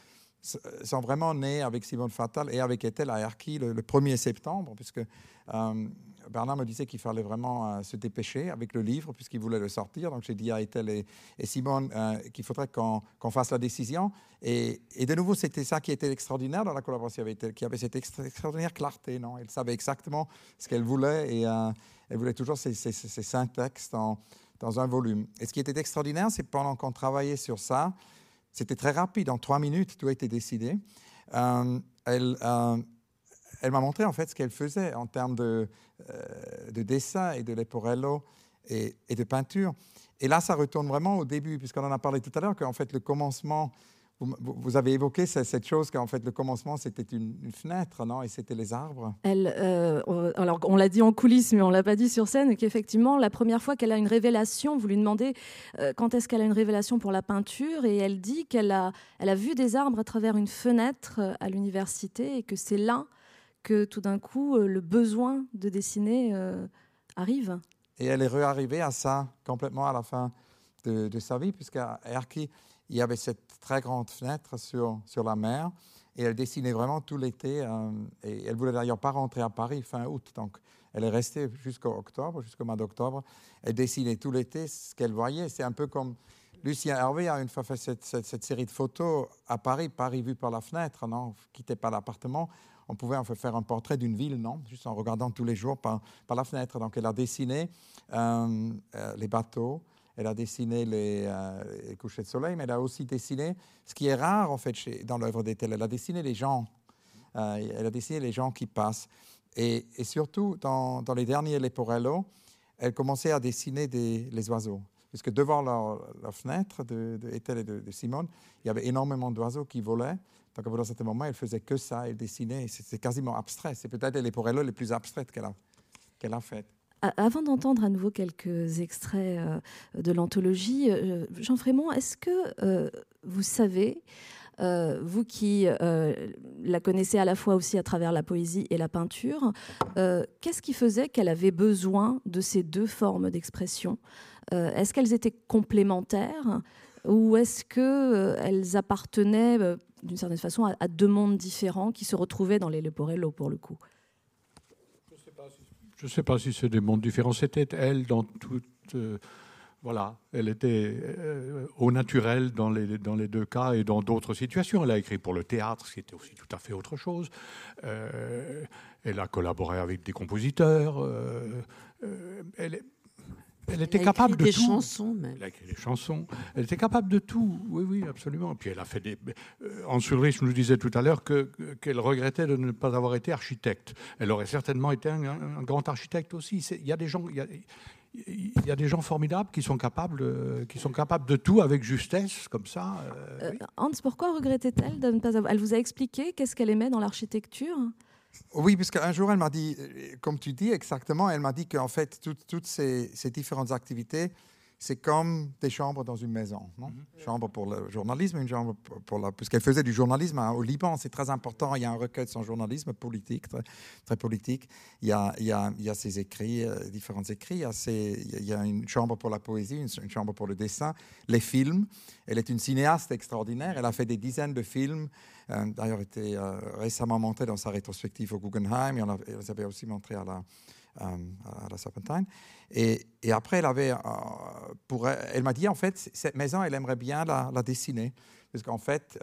sont vraiment nés avec Simone Fatal et avec Ethel à Erki le, 1er septembre, puisque euh, Bernard me disait qu'il fallait vraiment euh, se dépêcher avec le livre, puisqu'il voulait le sortir. Donc j'ai dit à Ethel et, Simone euh, qu'il faudrait qu'on fasse la décision. Et, de nouveau, c'était ça qui était extraordinaire dans la collaboration avec Ethel, qui avait cette extraordinaire clarté. Non? Elle savait exactement ce qu'elle voulait et elle voulait toujours ces, cinq textes dans un volume. Et ce qui était extraordinaire, c'est pendant qu'on travaillait sur ça, c'était très rapide, en trois minutes, tout a été décidé. Euh, elle, euh, elle m'a montré en fait ce qu'elle faisait en termes de, euh, de dessin et de leporello et, et, de peinture. Et là, ça retourne vraiment au début, puisqu'on en a parlé tout à l'heure, qu'en fait, le commencement vous, avez évoqué cette chose qu'en fait le commencement c'était une, fenêtre, non? Et c'était les arbres. Elle, euh, alors on l'a dit en coulisses, mais on l'a pas dit sur scène, qu'effectivement la première fois qu'elle a une révélation, vous lui demandez euh, quand est-ce qu'elle a une révélation pour la peinture, et elle dit qu'elle a, elle a vu des arbres à travers une fenêtre euh, à l'université et que c'est là que tout d'un coup le besoin de dessiner arrive. Et elle est réarrivée à ça complètement à la fin de, de sa vie, puisqu'à Erki il y avait cette très grande fenêtre sur, sur la mer et elle dessinait vraiment tout l'été. Euh, et elle voulait d'ailleurs pas rentrer à Paris fin août, donc elle est restée jusqu'au octobre, jusqu'au mois d'octobre. Elle dessinait tout l'été ce qu'elle voyait. C'est un peu comme Lucien Hervé a une fois fait cette, cette, série de photos à Paris, Paris vu par la fenêtre, non, quittez pas l'appartement. On pouvait en fait faire un portrait d'une ville, non, juste en regardant tous les jours par, par la fenêtre. Donc elle a dessiné euh, euh, les bateaux, elle a dessiné euh, les, couchers de soleil, mais elle a aussi dessiné ce qui est rare en fait dans l'œuvre d'Ethel. Elle a dessiné les gens. Euh, elle a dessiné les gens qui passent. Et, surtout, dans, les derniers Leporello, elle commençait à dessiner des, les oiseaux. Puisque devant la, fenêtre de, et de, Simone, il y avait énormément d'oiseaux qui volaient. Donc, à un certain moment, elle faisait que ça, elle dessinait. C'est quasiment abstrait. C'est peut-être les Leporello les plus abstraites qu'elle a, qu'elle a faites. Avant d'entendre à nouveau quelques extraits euh, de l'anthologie, euh, Jean Frémont, est-ce que euh, vous savez vous qui la connaissez à la fois aussi à travers la poésie et la peinture, qu'est-ce qui faisait qu'elle avait besoin de ces deux formes d'expression? Est-ce qu'elles étaient complémentaires ou est-ce qu'elles appartenaient d'une certaine façon à, deux mondes différents qui se retrouvaient dans les Leporello pour le coup? Je ne sais pas si c'est des mondes différents. C'était elle dans toute. Euh, voilà, elle était euh, au naturel dans les, dans les deux cas et dans d'autres situations. Elle a écrit pour le théâtre, ce qui était aussi tout à fait autre chose. Euh, elle a collaboré avec des compositeurs. elle, elle était capable de des tout. chansons, même. Elle a écrit des chansons. Elle était capable de tout. Oui, oui, absolument. Puis elle a fait des. Hans euh, Ulrich nous disait tout à l'heure que qu'elle regrettait de ne pas avoir été architecte. Elle aurait certainement été un, grand architecte aussi. Il y a des gens. Il y a, il y a des gens formidables qui sont capables, euh, qui sont capables de tout avec justesse, comme ça. Euh, Hans, pourquoi regrettait-elle de ne pas avoir... Elle vous a expliqué qu'est-ce qu'elle aimait dans l'architecture? Oui, parce qu'un jour, elle m'a dit, euh, comme tu dis exactement, elle m'a dit qu'en fait, toutes ces, différentes activités, c'est comme des chambres dans une maison. Non? Mhm. Chambre pour le journalisme, une chambre pour, la... Parce qu'elle faisait du journalisme hein, au Liban, c'est très important. Il y a un recueil de son journalisme politique, très, politique. Il y, a, il, y a, il y a ses écrits, euh, différents écrits. Il y, a il y, a une chambre pour la poésie, une, une, chambre pour le dessin, les films. Elle est une cinéaste extraordinaire. Elle a fait des dizaines de films. Euh, d'ailleurs été euh, récemment montré dans sa rétrospective au Guggenheim, et on les avait aussi montré à la, à la Serpentine. Et, et, après, elle, avait, pour, elle m'a dit, en fait, cette maison, elle aimerait bien la, dessiner, parce qu'en fait,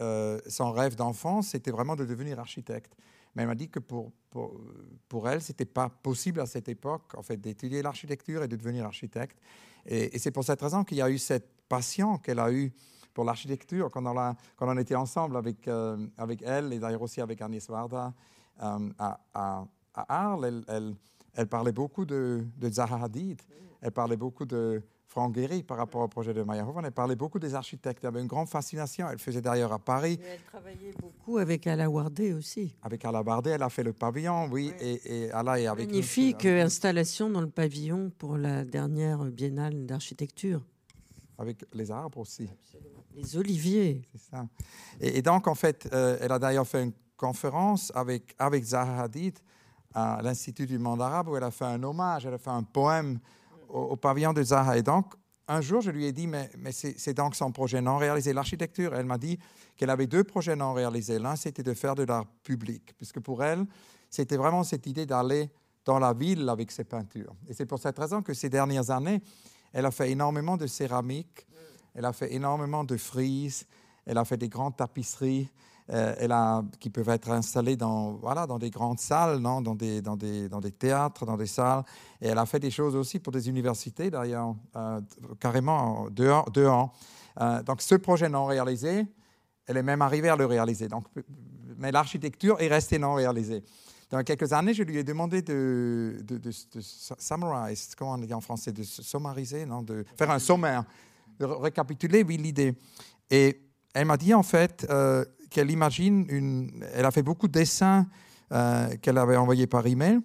son rêve d'enfance, c'était vraiment de devenir architecte. Mais elle m'a dit que pour, pour, pour elle, ce n'était pas possible à cette époque, en fait, d'étudier l'architecture et de devenir architecte. Et, c'est pour cette raison qu'il y a eu cette passion qu'elle a eue pour l'architecture, quand, on a, quand on était ensemble avec, euh, avec elle et d'ailleurs aussi avec Agnès Varda euh, à, à, Arles, elle, elle, parlait beaucoup de, de, Zaha Hadid, elle parlait beaucoup de Franck Gehry par rapport au projet de Meyerhofen, elle parlait beaucoup des architectes, elle avait une grande fascination, elle faisait d'ailleurs à Paris. elle travaillait beaucoup avec Alain Wardé aussi. Avec Alain Wardé, elle a fait le pavillon, oui, et, et Alain est avec Magnifique installation dans le pavillon pour la dernière biennale d'architecture. Avec les arbres aussi. Les oliviers. C'est ça. Et, donc, en fait, euh, elle a d'ailleurs fait une conférence avec, avec Zaha Hadid à l'Institut du monde arabe où elle a fait un hommage, elle a fait un poème au, pavillon de Zaha. Et donc, un jour, je lui ai dit, mais, mais c'est donc son projet non réalisé, l'architecture. Elle m'a dit qu'elle avait deux projets non réalisés. L'un, c'était de faire de l'art public, puisque pour elle, c'était vraiment cette idée d'aller dans la ville avec ses peintures. Et c'est pour cette raison que ces dernières années, elle a fait énormément de céramique elle a fait énormément de frises, elle a fait des grandes tapisseries elle a, qui peuvent être installées dans, voilà, dans des grandes salles, non dans, des, dans, des, dans des théâtres, dans des salles. Et elle a fait des choses aussi pour des universités, d'ailleurs, euh, carrément dehors. dehors. Euh, donc ce projet non réalisé, elle est même arrivée à le réaliser. Donc, mais l'architecture est restée non réalisée. Dans quelques années, je lui ai demandé de, de, de, de summarize, comment on dit en français, de sommariser, non, de faire un sommaire de récapituler l'idée. Et elle m'a dit en fait euh, qu'elle imagine. Elle a fait beaucoup de dessins euh, qu'elle avait envoyés par email.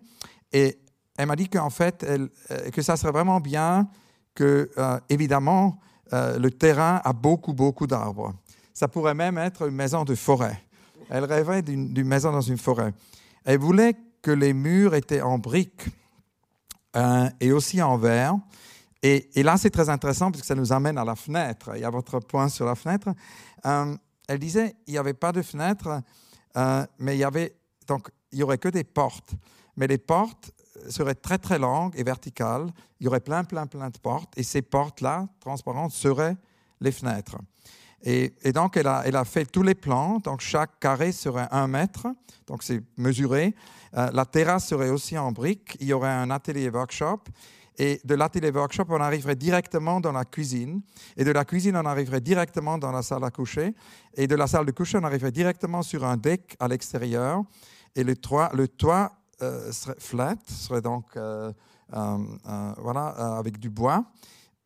Et elle m'a dit qu'en fait, euh, que ça serait vraiment bien que, évidemment, le terrain a beaucoup, beaucoup d'arbres. Ça pourrait même être une maison de forêt. Elle rêvait d'une maison dans une forêt. Elle voulait que les murs étaient en briques et aussi en verre et, là, c'est très intéressant parce que ça nous amène à la fenêtre. Il y a votre point sur la fenêtre. Euh, elle disait il n'y avait pas de fenêtre, euh, mais il y avait donc il y aurait que des portes. Mais les portes seraient très très longues et verticales. Il y aurait plein plein plein de portes et ces portes-là, transparentes, seraient les fenêtres. Et, donc elle a, elle a, fait tous les plans. Donc chaque carré serait un mètre. Donc c'est mesuré. Euh, la terrasse serait aussi en briques. Il y aurait un atelier workshop. Et de l'atelier workshop, on arriverait directement dans la cuisine. Et de la cuisine, on arriverait directement dans la salle à coucher. Et de la salle de coucher, on arriverait directement sur un deck à l'extérieur. Et le toit, le toit euh, serait flat, serait donc euh, euh, voilà, avec du bois.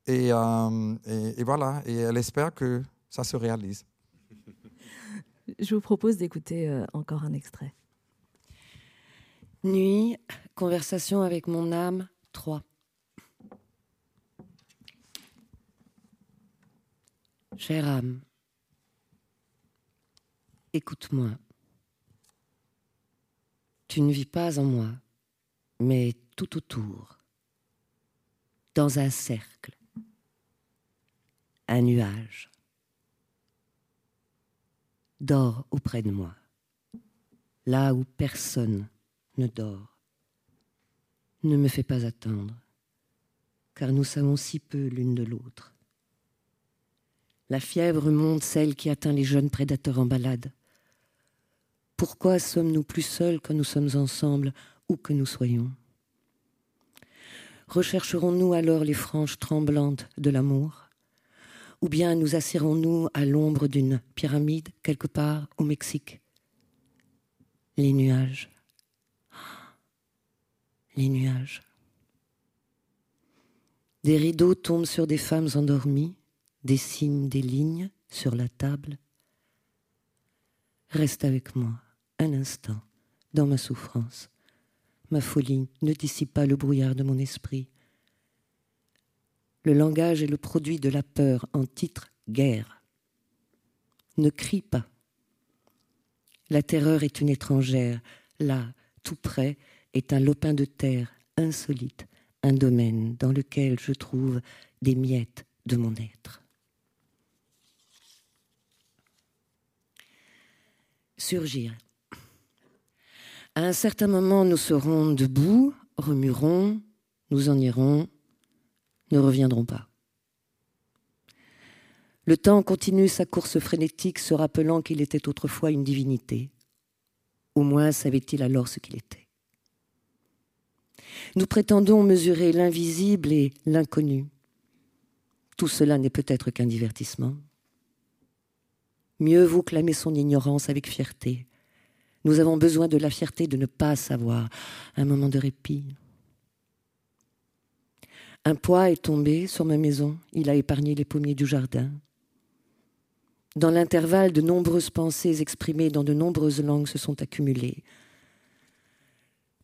Et, et, voilà. Et elle espère que ça se réalise. Je vous propose d'écouter encore un extrait. Nuit, conversation avec mon âme 3. Chère âme, écoute-moi. Tu ne vis pas en moi, mais tout autour, dans un cercle, un nuage. Dors auprès de moi, là où personne ne dort. Ne me fais pas attendre, car nous savons si peu l'une de l'autre. La fièvre monte, celle qui atteint les jeunes prédateurs en balade. Pourquoi sommes-nous plus seuls quand nous sommes ensemble, où que nous soyons? Rechercherons-nous alors les franges tremblantes de l'amour? Ou bien nous assirons-nous à l'ombre d'une pyramide quelque part au Mexique? Les nuages. Les nuages. Des rideaux tombent sur des femmes endormies, dessinent des lignes sur la table. Reste avec moi un instant dans ma souffrance. Ma folie ne dissipe pas le brouillard de mon esprit. Le langage est le produit de la peur en titre guerre. Ne crie pas. La terreur est une étrangère. Là, tout près, est un lopin de terre insolite, un domaine dans lequel je trouve des miettes de mon être. Surgir. À un certain moment, nous serons debout, remuerons, nous en irons, ne reviendrons pas. Le temps continue sa course frénétique, se rappelant qu'il était autrefois une divinité. Au moins savait-il alors ce qu'il était. Nous prétendons mesurer l'invisible et l'inconnu. Tout cela n'est peut-être qu'un divertissement. Mieux vaut clamer son ignorance avec fierté, nous avons besoin de la fierté de ne pas savoir, un moment de répit. Un poids est tombé sur ma maison, il a épargné les pommiers du jardin. Dans l'intervalle, de nombreuses pensées exprimées dans de nombreuses langues se sont accumulées.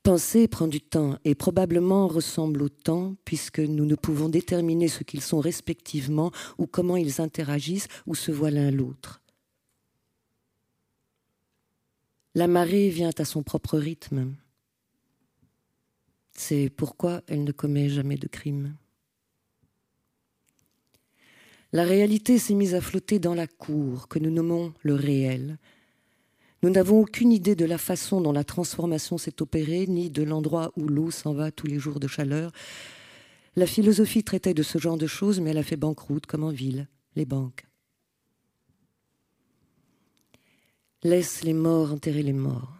Penser prend du temps et probablement ressemble au temps puisque nous ne pouvons déterminer ce qu'ils sont respectivement ou comment ils interagissent ou se voient l'un l'autre. La marée vient à son propre rythme. C'est pourquoi elle ne commet jamais de crime. La réalité s'est mise à flotter dans la cour que nous nommons le réel. Nous n'avons aucune idée de la façon dont la transformation s'est opérée, ni de l'endroit où l'eau s'en va tous les jours de chaleur. La philosophie traitait de ce genre de choses, mais elle a fait banqueroute, comme en ville, les banques. Laisse les morts enterrer les morts.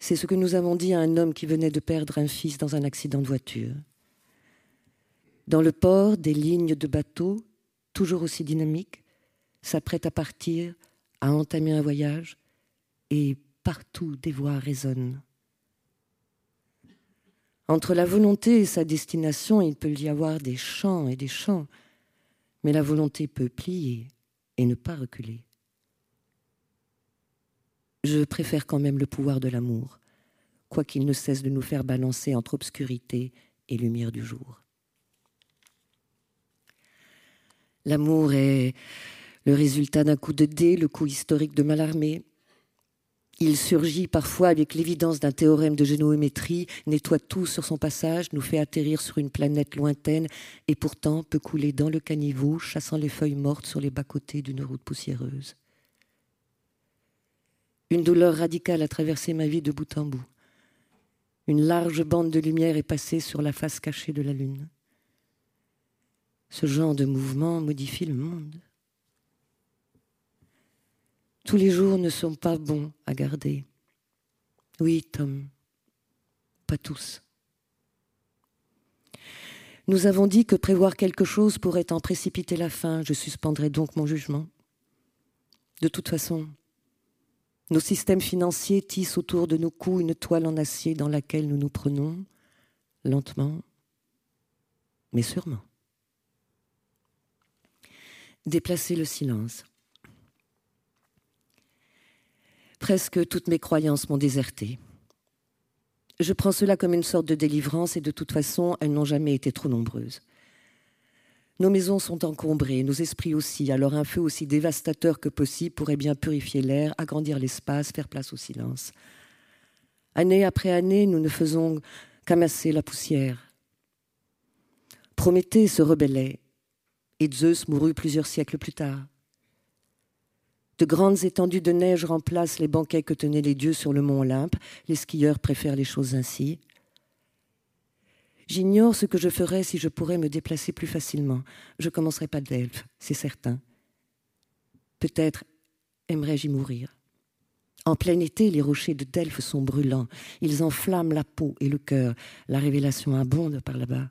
C'est ce que nous avons dit à un homme qui venait de perdre un fils dans un accident de voiture. Dans le port, des lignes de bateaux, toujours aussi dynamiques, s'apprêtent à partir, à entamer un voyage, et partout des voix résonnent. Entre la volonté et sa destination, il peut y avoir des chants et des chants, mais la volonté peut plier et ne pas reculer je préfère quand même le pouvoir de l'amour, quoiqu'il ne cesse de nous faire balancer entre obscurité et lumière du jour. L'amour est le résultat d'un coup de dé, le coup historique de Malarmé. Il surgit parfois avec l'évidence d'un théorème de géométrie, nettoie tout sur son passage, nous fait atterrir sur une planète lointaine et pourtant peut couler dans le caniveau, chassant les feuilles mortes sur les bas-côtés d'une route poussiéreuse. Une douleur radicale a traversé ma vie de bout en bout. Une large bande de lumière est passée sur la face cachée de la lune. Ce genre de mouvement modifie le monde. Tous les jours ne sont pas bons à garder. Oui, Tom, pas tous. Nous avons dit que prévoir quelque chose pourrait en précipiter la fin. Je suspendrai donc mon jugement. De toute façon, nos systèmes financiers tissent autour de nos coups une toile en acier dans laquelle nous nous prenons, lentement, mais sûrement. Déplacer le silence. Presque toutes mes croyances m'ont déserté. Je prends cela comme une sorte de délivrance et de toute façon, elles n'ont jamais été trop nombreuses. Nos maisons sont encombrées, nos esprits aussi, alors un feu aussi dévastateur que possible pourrait bien purifier l'air, agrandir l'espace, faire place au silence. Année après année, nous ne faisons qu'amasser la poussière. Prométhée se rebellait, et Zeus mourut plusieurs siècles plus tard. De grandes étendues de neige remplacent les banquets que tenaient les dieux sur le mont Olympe. Les skieurs préfèrent les choses ainsi. J'ignore ce que je ferais si je pourrais me déplacer plus facilement. Je commencerai pas d'elfe, c'est certain. Peut-être aimerais-je mourir. En plein été, les rochers de Delphes sont brûlants. Ils enflamment la peau et le cœur. La révélation abonde par là-bas.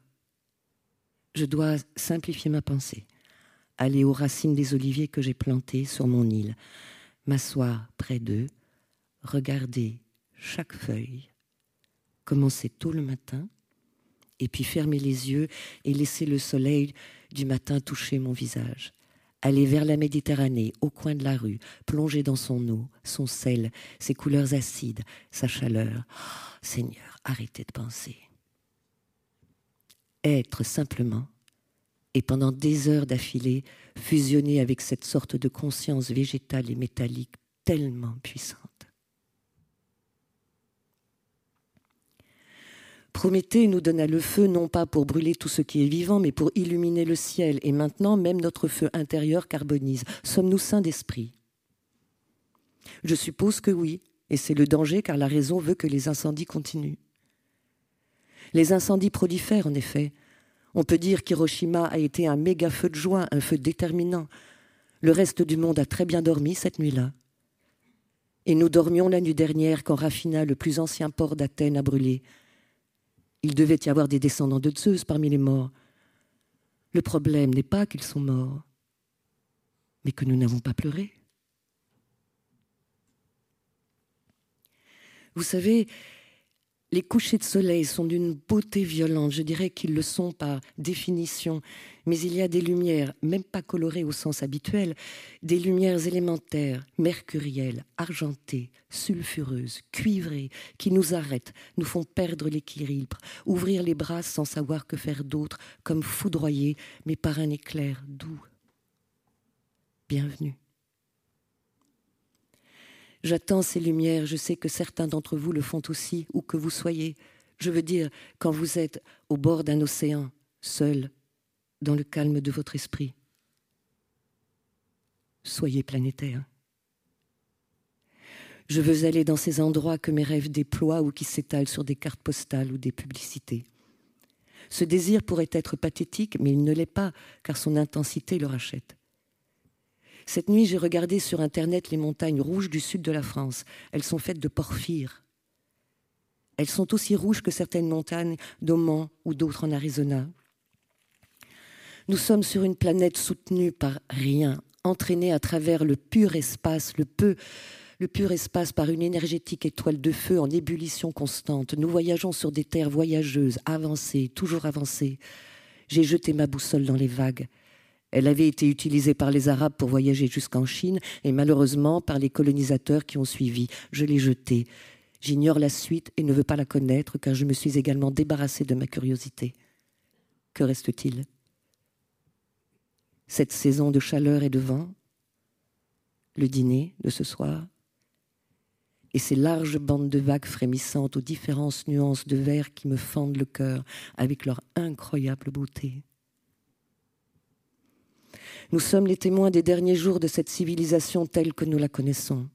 Je dois simplifier ma pensée aller aux racines des oliviers que j'ai plantés sur mon île, m'asseoir près d'eux, regarder chaque feuille, commencer tôt le matin, et puis fermer les yeux et laisser le soleil du matin toucher mon visage. Aller vers la Méditerranée, au coin de la rue, plonger dans son eau, son sel, ses couleurs acides, sa chaleur. Oh, Seigneur, arrêtez de penser. Être simplement et pendant des heures d'affilée fusionner avec cette sorte de conscience végétale et métallique tellement puissante. Prométhée nous donna le feu non pas pour brûler tout ce qui est vivant, mais pour illuminer le ciel. Et maintenant, même notre feu intérieur carbonise. Sommes-nous saints d'esprit? Je suppose que oui, et c'est le danger car la raison veut que les incendies continuent. Les incendies prolifèrent en effet, on peut dire qu'Hiroshima a été un méga feu de joie, un feu déterminant. Le reste du monde a très bien dormi cette nuit-là. Et nous dormions la nuit dernière quand Raffina, le plus ancien port d'Athènes, a brûlé. Il devait y avoir des descendants de Zeus parmi les morts. Le problème n'est pas qu'ils sont morts, mais que nous n'avons pas pleuré. Vous savez, les couchers de soleil sont d'une beauté violente, je dirais qu'ils le sont par définition, mais il y a des lumières, même pas colorées au sens habituel, des lumières élémentaires, mercurielles, argentées, sulfureuses, cuivrées, qui nous arrêtent, nous font perdre l'équilibre, ouvrir les bras sans savoir que faire d'autre, comme foudroyés, mais par un éclair doux. Bienvenue. J'attends ces lumières, je sais que certains d'entre vous le font aussi, où que vous soyez. Je veux dire, quand vous êtes au bord d'un océan, seul, dans le calme de votre esprit. Soyez planétaire. Je veux aller dans ces endroits que mes rêves déploient ou qui s'étalent sur des cartes postales ou des publicités. Ce désir pourrait être pathétique, mais il ne l'est pas, car son intensité le rachète. Cette nuit, j'ai regardé sur Internet les montagnes rouges du sud de la France. Elles sont faites de porphyre. Elles sont aussi rouges que certaines montagnes d'Oman ou d'autres en Arizona. Nous sommes sur une planète soutenue par rien, entraînée à travers le pur espace, le peu, le pur espace par une énergétique étoile de feu en ébullition constante. Nous voyageons sur des terres voyageuses, avancées, toujours avancées. J'ai jeté ma boussole dans les vagues. Elle avait été utilisée par les Arabes pour voyager jusqu'en Chine et malheureusement par les colonisateurs qui ont suivi. Je l'ai jetée. J'ignore la suite et ne veux pas la connaître car je me suis également débarrassée de ma curiosité. Que reste-t-il? Cette saison de chaleur et de vent Le dîner de ce soir et ces larges bandes de vagues frémissantes aux différentes nuances de vert qui me fendent le cœur avec leur incroyable beauté. Nous sommes les témoins des derniers jours de cette civilisation telle que nous la connaissons.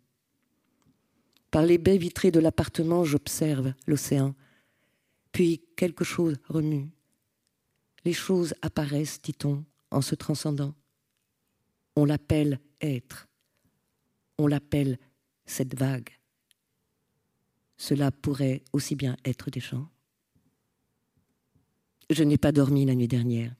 Par les baies vitrées de l'appartement, j'observe l'océan. Puis quelque chose remue. Les choses apparaissent, dit-on, en se transcendant. On l'appelle être. On l'appelle cette vague. Cela pourrait aussi bien être des chants. Je n'ai pas dormi la nuit dernière.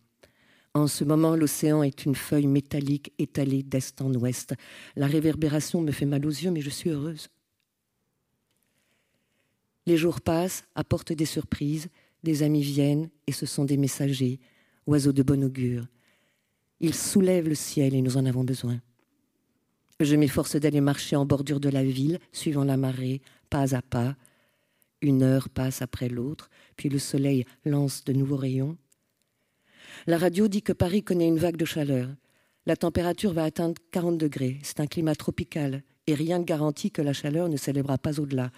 En ce moment, l'océan est une feuille métallique étalée d'est en ouest. La réverbération me fait mal aux yeux, mais je suis heureuse. Les jours passent, apportent des surprises, des amis viennent, et ce sont des messagers, oiseaux de bon augure. Ils soulèvent le ciel et nous en avons besoin. Je m'efforce d'aller marcher en bordure de la ville, suivant la marée, pas à pas. Une heure passe après l'autre, puis le soleil lance de nouveaux rayons. La radio dit que Paris connaît une vague de chaleur. La température va atteindre 40 degrés. C'est un climat tropical et rien ne garantit que la chaleur ne s'élèvera pas au-delà.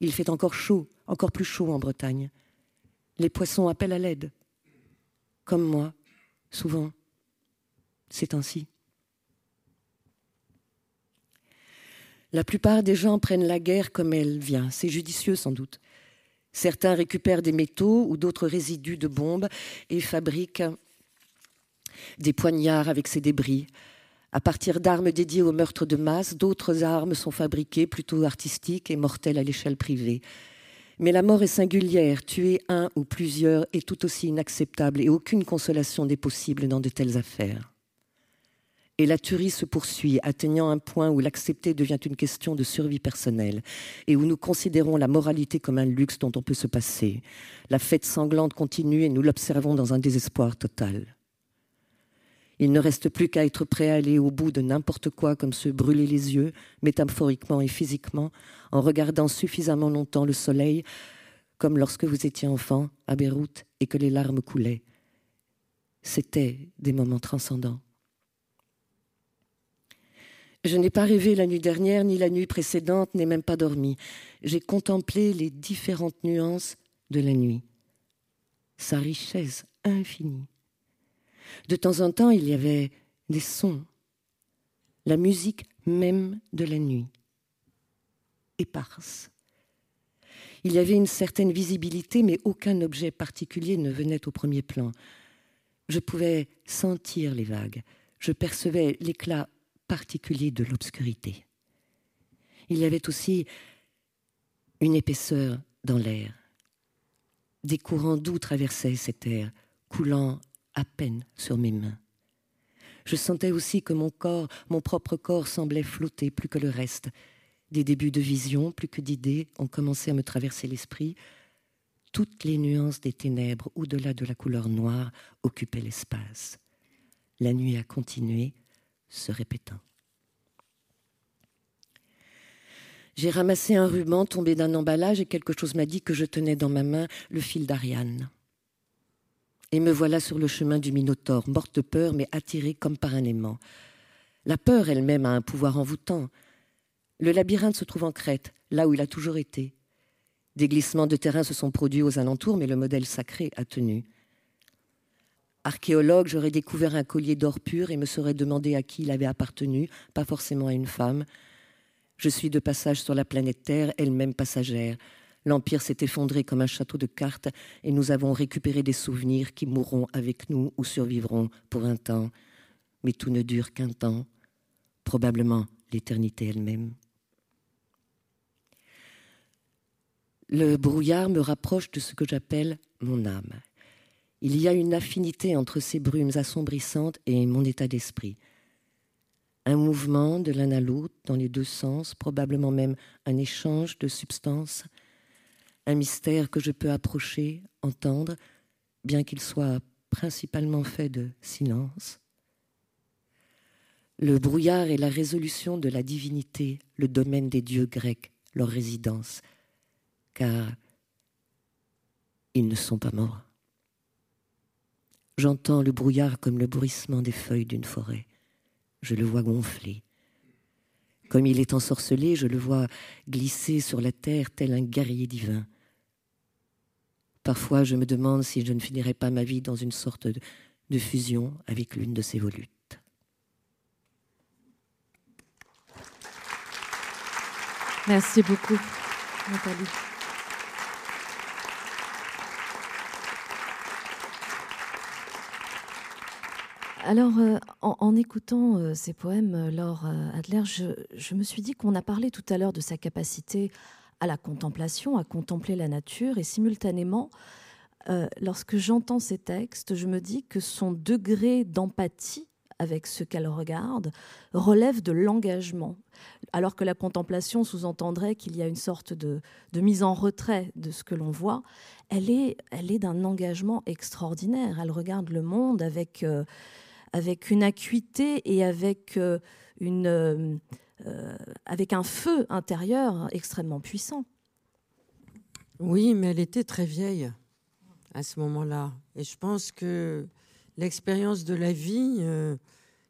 Il fait encore chaud, encore plus chaud en Bretagne. Les poissons appellent à l'aide. Comme moi, souvent. C'est ainsi. La plupart des gens prennent la guerre comme elle vient. C'est judicieux sans doute. Certains récupèrent des métaux ou d'autres résidus de bombes et fabriquent des poignards avec ces débris. À partir d'armes dédiées au meurtre de masse, d'autres armes sont fabriquées plutôt artistiques et mortelles à l'échelle privée. Mais la mort est singulière, tuer un ou plusieurs est tout aussi inacceptable et aucune consolation n'est possible dans de telles affaires. Et la tuerie se poursuit, atteignant un point où l'accepter devient une question de survie personnelle et où nous considérons la moralité comme un luxe dont on peut se passer. La fête sanglante continue et nous l'observons dans un désespoir total. Il ne reste plus qu'à être prêt à aller au bout de n'importe quoi, comme se brûler les yeux, métaphoriquement et physiquement, en regardant suffisamment longtemps le soleil, comme lorsque vous étiez enfant à Beyrouth et que les larmes coulaient. C'étaient des moments transcendants. Je n'ai pas rêvé la nuit dernière, ni la nuit précédente, n'ai même pas dormi. J'ai contemplé les différentes nuances de la nuit, sa richesse infinie. De temps en temps, il y avait des sons, la musique même de la nuit, éparse. Il y avait une certaine visibilité, mais aucun objet particulier ne venait au premier plan. Je pouvais sentir les vagues, je percevais l'éclat particulier de l'obscurité. Il y avait aussi une épaisseur dans l'air. Des courants doux traversaient cet air, coulant à peine sur mes mains. Je sentais aussi que mon corps, mon propre corps semblait flotter plus que le reste. Des débuts de vision, plus que d'idées, ont commencé à me traverser l'esprit. Toutes les nuances des ténèbres, au-delà de la couleur noire, occupaient l'espace. La nuit a continué, se répétant. J'ai ramassé un ruban tombé d'un emballage et quelque chose m'a dit que je tenais dans ma main le fil d'Ariane. Et me voilà sur le chemin du Minotaure, morte de peur, mais attirée comme par un aimant. La peur elle-même a un pouvoir envoûtant. Le labyrinthe se trouve en Crète, là où il a toujours été. Des glissements de terrain se sont produits aux alentours, mais le modèle sacré a tenu. Archéologue, j'aurais découvert un collier d'or pur et me serais demandé à qui il avait appartenu, pas forcément à une femme. Je suis de passage sur la planète Terre, elle-même passagère. L'Empire s'est effondré comme un château de cartes et nous avons récupéré des souvenirs qui mourront avec nous ou survivront pour un temps. Mais tout ne dure qu'un temps, probablement l'éternité elle-même. Le brouillard me rapproche de ce que j'appelle mon âme. Il y a une affinité entre ces brumes assombrissantes et mon état d'esprit. Un mouvement de l'un à l'autre dans les deux sens, probablement même un échange de substances un mystère que je peux approcher, entendre, bien qu'il soit principalement fait de silence. Le brouillard est la résolution de la divinité, le domaine des dieux grecs, leur résidence, car ils ne sont pas morts. J'entends le brouillard comme le bruissement des feuilles d'une forêt. Je le vois gonfler. Comme il est ensorcelé, je le vois glisser sur la terre tel un guerrier divin. Parfois, je me demande si je ne finirai pas ma vie dans une sorte de, fusion avec l'une de ces volutes. Merci beaucoup, Nathalie. Alors, euh, en, écoutant euh, ces poèmes, euh, Laure Adler, je, me suis dit qu'on a parlé tout à l'heure de sa capacité à la contemplation, à contempler la nature, et simultanément, lorsque j'entends ces textes, je me dis que son degré d'empathie avec ce qu'elle regarde relève de l'engagement, alors que la contemplation sous-entendrait qu'il y a une sorte de, mise en retrait de ce que l'on voit, elle est, d'un engagement extraordinaire. Elle regarde le monde avec, avec une acuité et avec euh, une euh, avec un feu intérieur extrêmement puissant. Oui, mais elle était très vieille. à ce moment-là. Et je pense que l'expérience de la vie euh,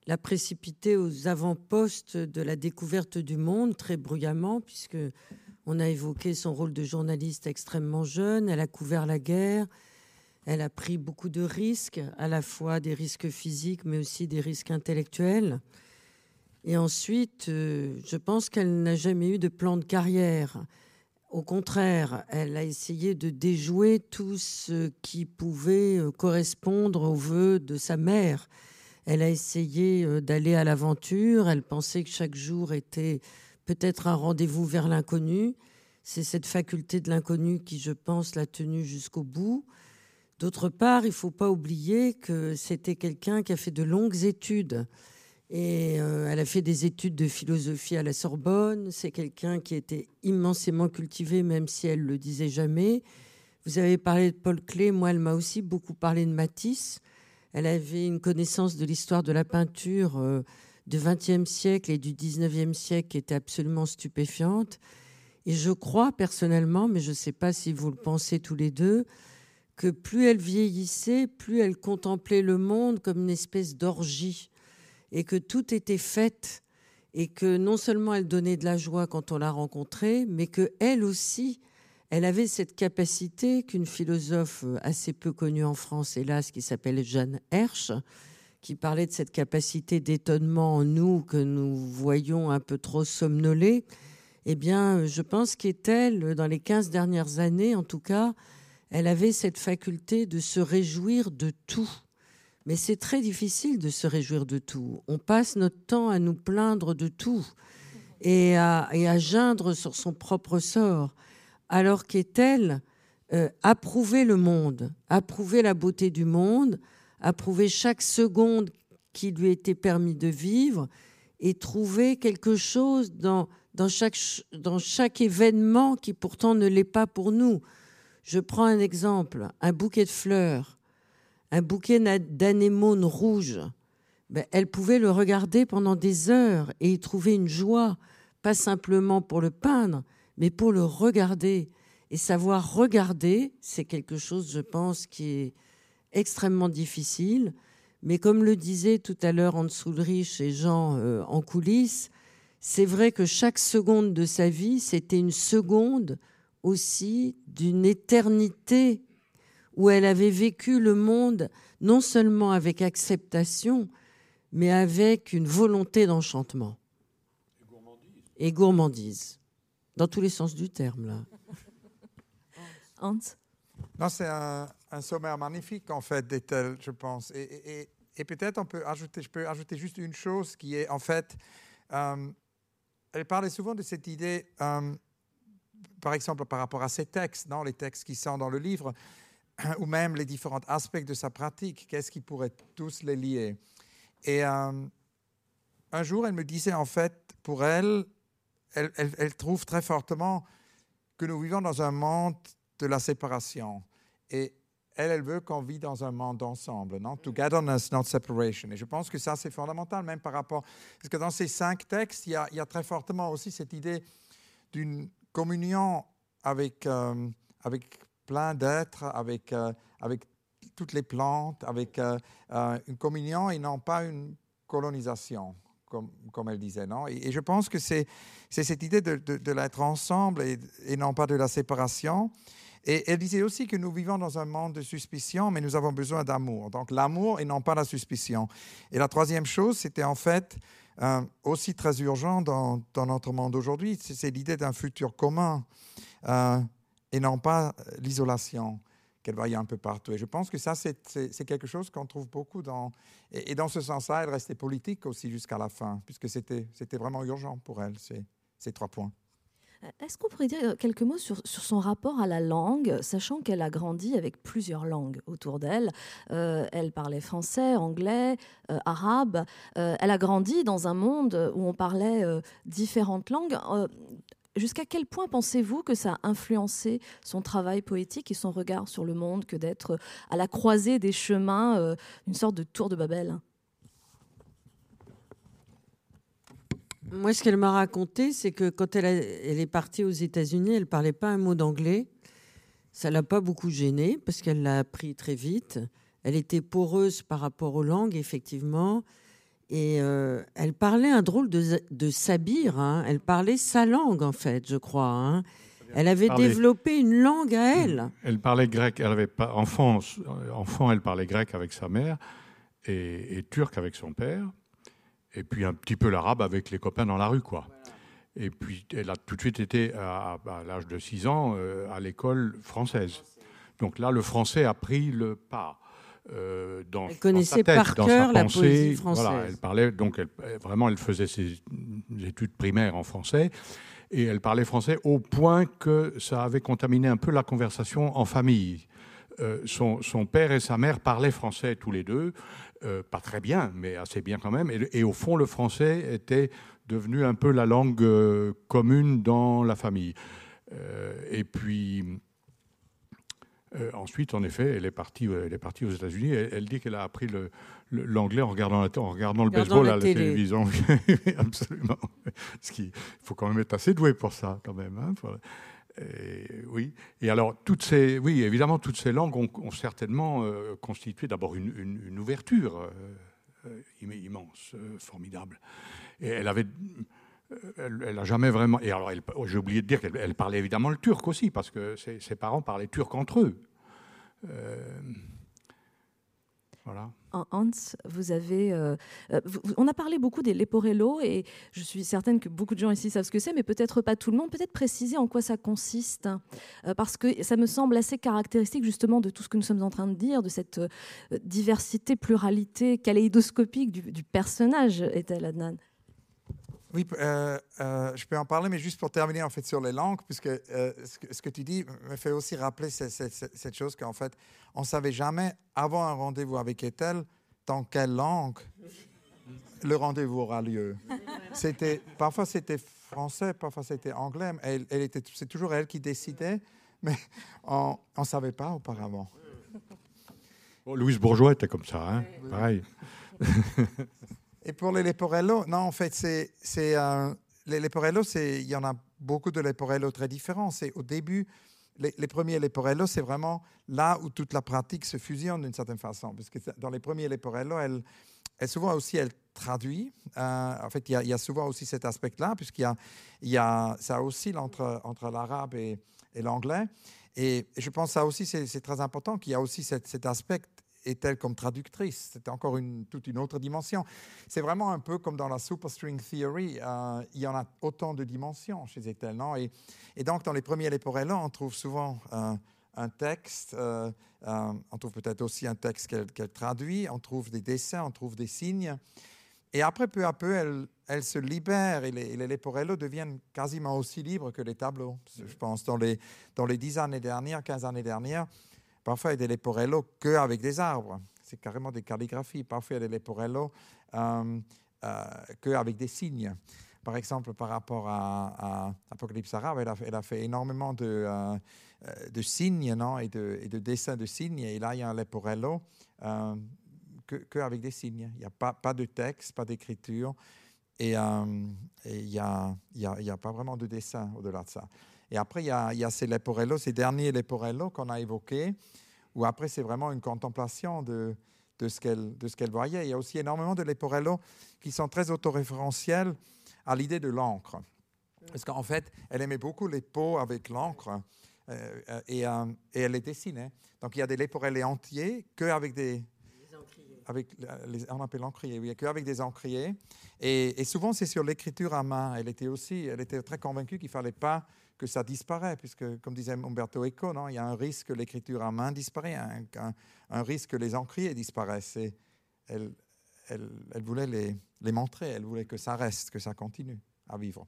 l'a précipité aux avant-postes de la découverte du monde très bruyamment, puisque on a évoqué son rôle de journaliste extrêmement jeune. Elle a couvert la guerre. Elle a pris beaucoup de risques, à la fois des risques physiques, mais aussi des risques intellectuels. Et ensuite, euh, je pense qu'elle n'a jamais eu de plan de carrière. Au contraire, elle a essayé de déjouer tout ce qui pouvait euh, correspondre aux voeux de sa mère. Elle a essayé euh, d'aller à l'aventure. Elle pensait que chaque jour était peut-être un rendez-vous vers l'inconnu. C'est cette faculté de l'inconnu qui, je pense, l'a tenue jusqu'au bout. D'autre part, il ne faut pas oublier que c'était quelqu'un qui a fait de longues études. Et euh, elle a fait des études de philosophie à la Sorbonne. C'est quelqu'un qui était immensément cultivé, même si elle le disait jamais. Vous avez parlé de Paul Klee. Moi, elle m'a aussi beaucoup parlé de Matisse. Elle avait une connaissance de l'histoire de la peinture euh, du XXe siècle et du XIXe siècle qui était absolument stupéfiante. Et je crois personnellement, mais je ne sais pas si vous le pensez tous les deux, que plus elle vieillissait, plus elle contemplait le monde comme une espèce d'orgie et que tout était fait et que non seulement elle donnait de la joie quand on l'a rencontrée, mais que elle aussi, elle avait cette capacité qu'une philosophe assez peu connue en France, hélas, qui s'appelle Jeanne Hersch, qui parlait de cette capacité d'étonnement en nous que nous voyons un peu trop somnoler, eh bien, je pense qu'est-elle, dans les 15 dernières années en tout cas, elle avait cette faculté de se réjouir de tout. Mais c'est très difficile de se réjouir de tout. On passe notre temps à nous plaindre de tout et à, et à geindre sur son propre sort, alors qu'est-elle euh, approuver le monde, approuver la beauté du monde, approuver chaque seconde qui lui était permis de vivre et trouver quelque chose dans, dans, chaque, dans chaque événement qui pourtant ne l'est pas pour nous. Je prends un exemple, un bouquet de fleurs, un bouquet d'anémones rouges. Ben, elle pouvait le regarder pendant des heures et y trouver une joie, pas simplement pour le peindre, mais pour le regarder. Et savoir regarder, c'est quelque chose, je pense, qui est extrêmement difficile. Mais comme le disait tout à l'heure Hans Ulrich et Jean euh, en coulisses, c'est vrai que chaque seconde de sa vie, c'était une seconde aussi d'une éternité où elle avait vécu le monde non seulement avec acceptation, mais avec une volonté d'enchantement. Et gourmandise. Dans tous les sens du terme, là. Hans? Non, c'est un, sommaire magnifique, en fait, d'Ethel, je pense. Et, peut-être on peut ajouter, je peux ajouter juste une chose qui est, en fait, euh, elle parlait souvent de cette idée, euh, par exemple, par rapport à ses textes, non, les textes qui sont dans le livre, ou même les différents aspects de sa pratique, qu'est-ce qui pourrait tous les lier? Et euh, un jour, elle me disait, en fait, pour elle, elle, trouve très fortement que nous vivons dans un monde de la séparation. Et elle, elle veut qu'on vit dans un monde ensemble, non? Togetherness, not separation. Et je pense que ça, c'est fondamental, même par rapport. Parce que dans ces cinq textes, il y a, il y a très fortement aussi cette idée d'une communion avec, euh, avec plein d'êtres, avec, euh, avec toutes les plantes, avec euh, une communion et non pas une colonisation, comme, comme elle disait. Non? Et, je pense que c'est cette idée de, de, l'être ensemble et, et, non pas de la séparation. Et elle disait aussi que nous vivons dans un monde de suspicion, mais nous avons besoin d'amour. Donc l'amour et non pas la suspicion. Et la troisième chose, c'était en fait euh, aussi très urgent dans, notre monde aujourd'hui, c'est l'idée d'un futur commun euh, et non pas l'isolation qu'elle voyait un peu partout. Et je pense que ça, c'est quelque chose qu'on trouve beaucoup dans... Et, dans ce sens-là, elle restait politique aussi jusqu'à la fin, puisque c'était vraiment urgent pour elle, ces trois points. Est-ce qu'on pourrait dire quelques mots sur, son rapport à la langue, sachant qu'elle a grandi avec plusieurs langues autour d'elle euh, Elle parlait français, anglais, euh, arabe. Euh, elle a grandi dans un monde où on parlait différentes langues. Jusqu'à quel point pensez-vous que ça a influencé son travail poétique et son regard sur le monde que d'être à la croisée des chemins, une sorte de tour de Babel? Moi, ce qu'elle m'a raconté, c'est que quand elle, est partie aux États-Unis, elle ne parlait pas un mot d'anglais. Ça l'a pas beaucoup gênée parce qu'elle l'a appris très vite. Elle était poreuse par rapport aux langues, effectivement. Et euh, elle parlait un drôle de, de sabir. hein. Elle parlait sa langue, en fait, je crois. hein. Elle avait développé une langue à elle. Elle parlait grec. Elle avait pas enfant. Enfant, elle parlait grec avec sa mère et, et turc avec son père. Et puis un petit peu l'arabe avec les copains dans la rue, quoi. Et puis elle a tout de suite été à, à l'âge de 6 ans euh, à l'école française. Donc là, le français a pris le pas. euh, dans, Elle dans connaissait sa tête, par dans cœur sa la poésie Voilà, française. elle parlait donc elle- vraiment elle faisait ses études primaires en français et elle parlait français au point que ça avait contaminé un peu la conversation en famille. Euh, son, son père et sa mère parlaient français tous les deux, euh, pas très bien, mais assez bien quand même. Et, et au fond, le français était devenu un peu la langue euh, commune dans la famille. Euh, et puis ensuite, en effet, elle est partie, elle est partie aux États-Unis. Elle, elle dit qu'elle a appris l'anglais en regardant, la, en regardant le baseball la à la télé. télévision. Absolument. Ce qui, il faut quand même être assez doué pour ça, quand même. hein, et, oui. Et alors, toutes ces, oui, évidemment, toutes ces langues ont, certainement euh, constitué d'abord une, ouverture euh, euh, imm- immense, euh, formidable. Et elle avait, euh, elle, a jamais vraiment. Et alors, j'ai oublié de dire qu'elle elle parlait évidemment le turc aussi, parce que ses parents parlaient turc entre eux. Hans, vous avez. euh, euh, on a parlé beaucoup des Leporello et je suis certaine que beaucoup de gens ici savent ce que c'est, mais peut-être pas tout le monde. Peut-être préciser en quoi ça consiste, euh, parce que ça me semble assez caractéristique justement de tout ce que nous sommes en train de dire, de cette diversité, pluralité kaléidoscopique du, du personnage, Ethel Adnan? Oui, euh, euh, je peux en parler, mais juste pour terminer en fait sur les langues, puisque euh, ce, que, ce que tu dis me fait aussi rappeler cette, cette- cette- cette chose qu'en fait, on savait jamais avant un rendez-vous avec Ethel dans quelle langue le rendez-vous aura lieu. C'était parfois c'était français, parfois c'était anglais. mais Elle, elle était, c'est toujours elle qui décidait, mais on ne savait pas auparavant. Bon, Louise Bourgeois était comme ça, hein, pareil. Et pour les Leporello, non, en fait, c'est, c'est, euh, les Leporello, c'est, il y en a beaucoup de Leporello très différents. C'est au début, les, premiers Leporello, c'est vraiment là où toute la pratique se fusionne d'une certaine façon. Parce que dans les premiers Leporello, elle, elle souvent aussi, elle traduit. Euh, en fait, il y, a, souvent aussi cet aspect-là, puisqu'il y a, y a, ça oscille entre, entre l'arabe et, l'anglais. Et je pense que ça aussi, c'est, très important qu'il y a aussi cet aspect est-elle comme traductrice C'est encore une, toute une autre dimension. C'est vraiment un peu comme dans la superstring theory. euh, il y en a autant de dimensions chez Ethel, non? Et, donc, dans les premiers Leporello, on trouve souvent euh, un texte, euh, on trouve peut-être aussi un texte qu'elle traduit, on trouve des dessins, on trouve des signes. Et après, peu à peu, elle, se libère et les, Leporello deviennent quasiment aussi libres que les tableaux. Je pense, dans les, dans les 10 années dernières, 15 années dernières, Parfois, il y a des leporello qu'avec des arbres. C'est carrément des calligraphies. Parfois, il y a des leporello euh, euh, qu'avec des signes. Par exemple, par rapport à, à Apocalypse arabe, elle a, fait énormément de, euh, euh, de signes non et, de, dessins de signes. Et là, il y a un leporello euh, qu'avec des signes. Il n'y a pas, de texte, pas d'écriture. Et il n'y y a, y a pas vraiment de dessin au-delà de ça. Et après, il y a, il y a ces leporello, ces derniers leporello qu'on a évoqués, où après, c'est vraiment une contemplation de, de ce qu'elle voyait. Il y a aussi énormément de leporello qui sont très autoréférentiels à l'idée de l'encre. Parce qu'en fait, elle aimait beaucoup les peaux avec l'encre euh, euh, et, euh, et elle les dessinait. Donc, il y a des leporelli entiers qu'avec des... Avec les, on appelle l'encrier, oui, qu'avec des encriers. Et, et souvent, c'est sur l'écriture à main. Elle était aussi, elle était très convaincue qu'il ne fallait pas que ça disparaisse, puisque, comme disait Umberto Eco, non, il y a un risque que l'écriture à main disparaisse, un, risque que les encriers disparaissent. Et elle, elle, voulait les, les, montrer, elle voulait que ça reste, que ça continue à vivre.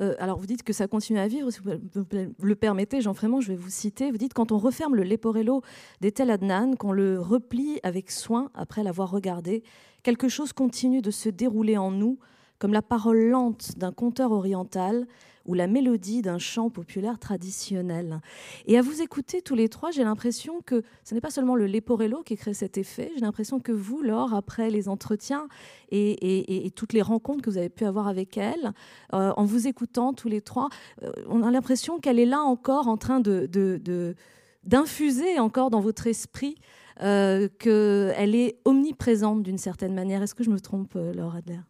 Euh, alors vous dites que ça continue à vivre, si vous le permettez, Jean Frémont, je vais vous citer. Vous dites quand on referme le Leporello d'Ethel Adnan, qu'on le replie avec soin après l'avoir regardé, quelque chose continue de se dérouler en nous, comme la parole lente d'un conteur oriental ou la mélodie d'un chant populaire traditionnel. Et à vous écouter tous les trois, j'ai l'impression que ce n'est pas seulement le Leporello qui crée cet effet, j'ai l'impression que vous, Laure, après les entretiens et, toutes les rencontres que vous avez pu avoir avec elle, euh, en vous écoutant tous les trois, euh, on a l'impression qu'elle est là encore en train de, d'infuser encore dans votre esprit euh, qu'elle est omniprésente d'une certaine manière. Est-ce que je me trompe, Laura Adler?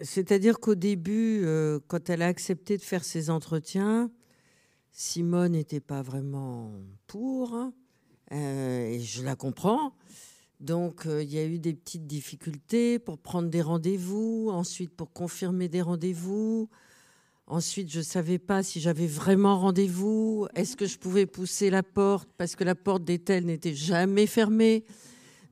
C'est-à-dire qu'au début, euh, quand elle a accepté de faire ses entretiens, Simone n'était pas vraiment pour, hein, et je la comprends. Donc, il y a eu des petites difficultés pour prendre des rendez-vous, ensuite pour confirmer des rendez-vous. Ensuite, je ne savais pas si j'avais vraiment rendez-vous. Est-ce que je pouvais pousser la porte parce que la porte d'Etel n'était jamais fermée?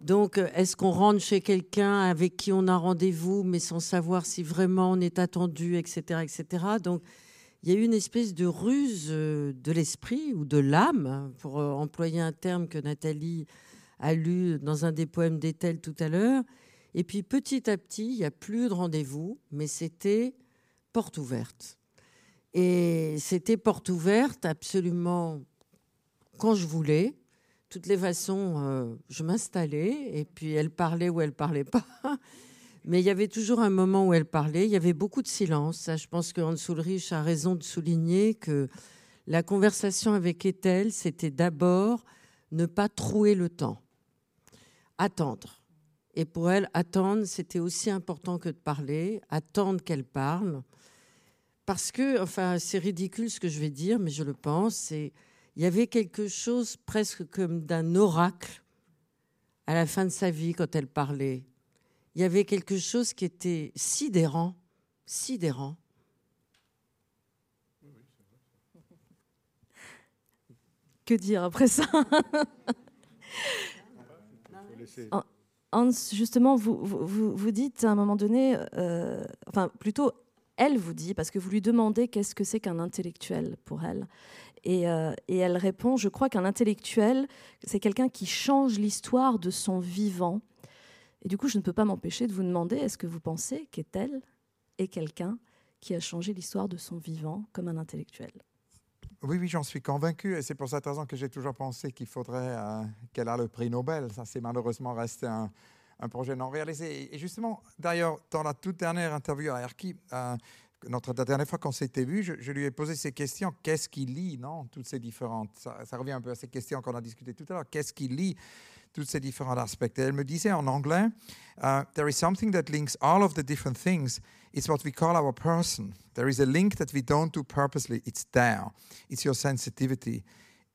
Donc, est-ce qu'on rentre chez quelqu'un avec qui on a rendez-vous, mais sans savoir si vraiment on est attendu, etc., etc. Donc, il y a eu une espèce de ruse euh, de l'esprit ou de l'âme, pour euh, employer un terme que Nathalie a lu dans un des poèmes d'Etel tout à l'heure. Et puis, petit à petit, il n'y a plus de rendez-vous, mais c'était porte ouverte. Et c'était porte ouverte absolument quand je voulais. Toutes les façons, euh, je m'installais et puis elle parlait ou elle parlait pas. Mais il y avait toujours un moment où elle parlait. Il y avait beaucoup de silence. Ça, je pense que Hans Ulrich a raison de souligner que la conversation avec Ethel, c'était d'abord ne pas trouer le temps, attendre. Et pour elle, attendre, c'était aussi important que de parler, attendre qu'elle parle parce que, enfin, c'est ridicule ce que je vais dire, mais je le pense, il y avait quelque chose presque comme d'un oracle à la fin de sa vie quand elle parlait. Il y avait quelque chose qui était sidérant, sidérant. Que dire après ça? Hans, justement, vous, vous, vous, dites à un moment donné, euh, enfin plutôt elle vous dit, parce que vous lui demandez qu'est-ce que c'est qu'un intellectuel pour elle. Euh, et, elle répond, je crois qu'un intellectuel, c'est quelqu'un qui change l'histoire de son vivant. Et du coup, je ne peux pas m'empêcher de vous demander, est-ce que vous pensez qu'elle est quelqu'un qui a changé l'histoire de son vivant comme un intellectuel? Oui, oui, j'en suis convaincu. Et c'est pour cette raison que j'ai toujours pensé qu'il faudrait euh, qu'elle ait le prix Nobel. Ça, c'est malheureusement resté un, un projet non réalisé. Et justement, d'ailleurs, dans la toute dernière interview à Erki, euh, notre, dernière fois qu'on s'était vu, je, lui ai posé ces questions. Qu'est-ce qui lit, non Toutes ces différentes. Ça, revient un peu à ces questions qu'on a discutées tout à l'heure. Qu'est-ce qui lit tous ces différents aspects. Et elle me disait en anglais, uh, There is something that links all of the different things. It's what we call our person. There is a link that we don't do purposely. It's there. It's your sensitivity.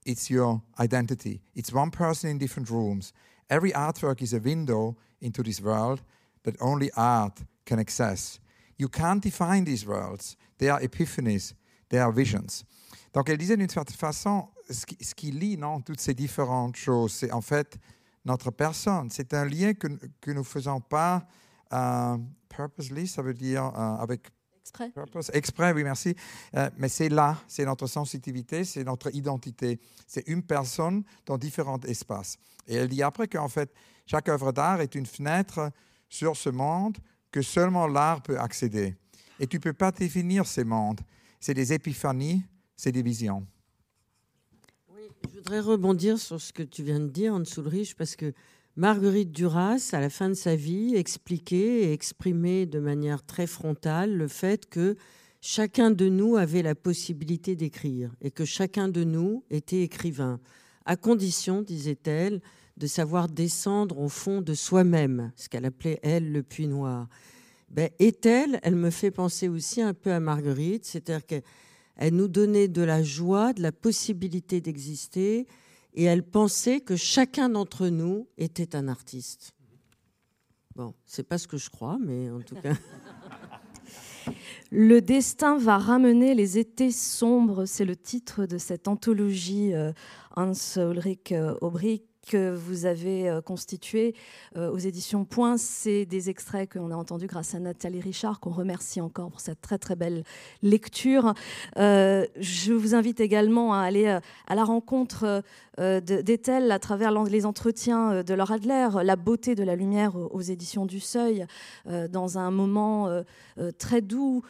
It's your identity. It's one person in different rooms. Every artwork is a window into this world that only art can access. You can't define these worlds. They are epiphanies, they are visions. Donc elle disait d'une certaine façon, ce qui, ce qui lie non, toutes ces différentes choses, c'est en fait notre personne. C'est un lien que, que nous ne faisons pas euh, purposely, ça veut dire euh, avec Exprès. Purpose, exprès, oui, merci. Euh, mais c'est là, c'est notre sensibilité, c'est notre identité. C'est une personne dans différents espaces. Et elle dit après qu'en fait, chaque œuvre d'art est une fenêtre sur ce monde que seulement l'art peut accéder. Et tu ne peux pas définir ces mondes. C'est des épiphanies, c'est des visions. Oui, je voudrais rebondir sur ce que tu viens de dire, Hans Ulrich, parce que Marguerite Duras, à la fin de sa vie, expliquait et exprimait de manière très frontale le fait que chacun de nous avait la possibilité d'écrire et que chacun de nous était écrivain, à condition, disait-elle, de savoir descendre au fond de soi-même, ce qu'elle appelait, elle, le puits noir. Ben, est-elle, elle me fait penser aussi un peu à Marguerite, c'est-à-dire qu'elle nous donnait de la joie, de la possibilité d'exister, et elle pensait que chacun d'entre nous était un artiste. Bon, c'est pas ce que je crois, mais en tout cas. Le destin va ramener les étés sombres, c'est le titre de cette anthologie euh, Hans Ulrich euh, Aubrich que vous avez euh, constitué euh, aux éditions Point. C'est des extraits qu'on a entendus grâce à Nathalie Richard, qu'on remercie encore pour cette très très belle lecture. Euh, je vous invite également à aller à la rencontre d'Ethel à travers les entretiens de Laura Adler, La beauté de la lumière aux éditions du Seuil, dans un moment très doux,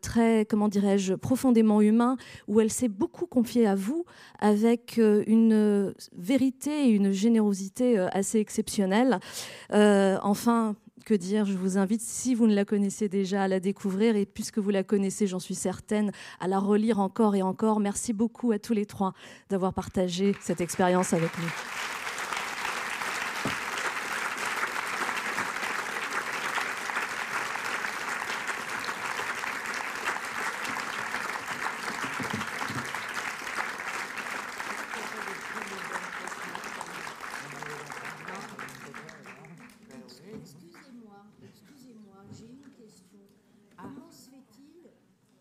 très, comment dirais-je, profondément humain, où elle s'est beaucoup confiée à vous avec une vérité et une générosité euh, assez exceptionnelle. Euh, enfin, que dire Je vous invite, si vous ne la connaissez déjà, à la découvrir et puisque vous la connaissez, j'en suis certaine, à la relire encore et encore. Merci beaucoup à tous les trois d'avoir partagé cette expérience avec nous.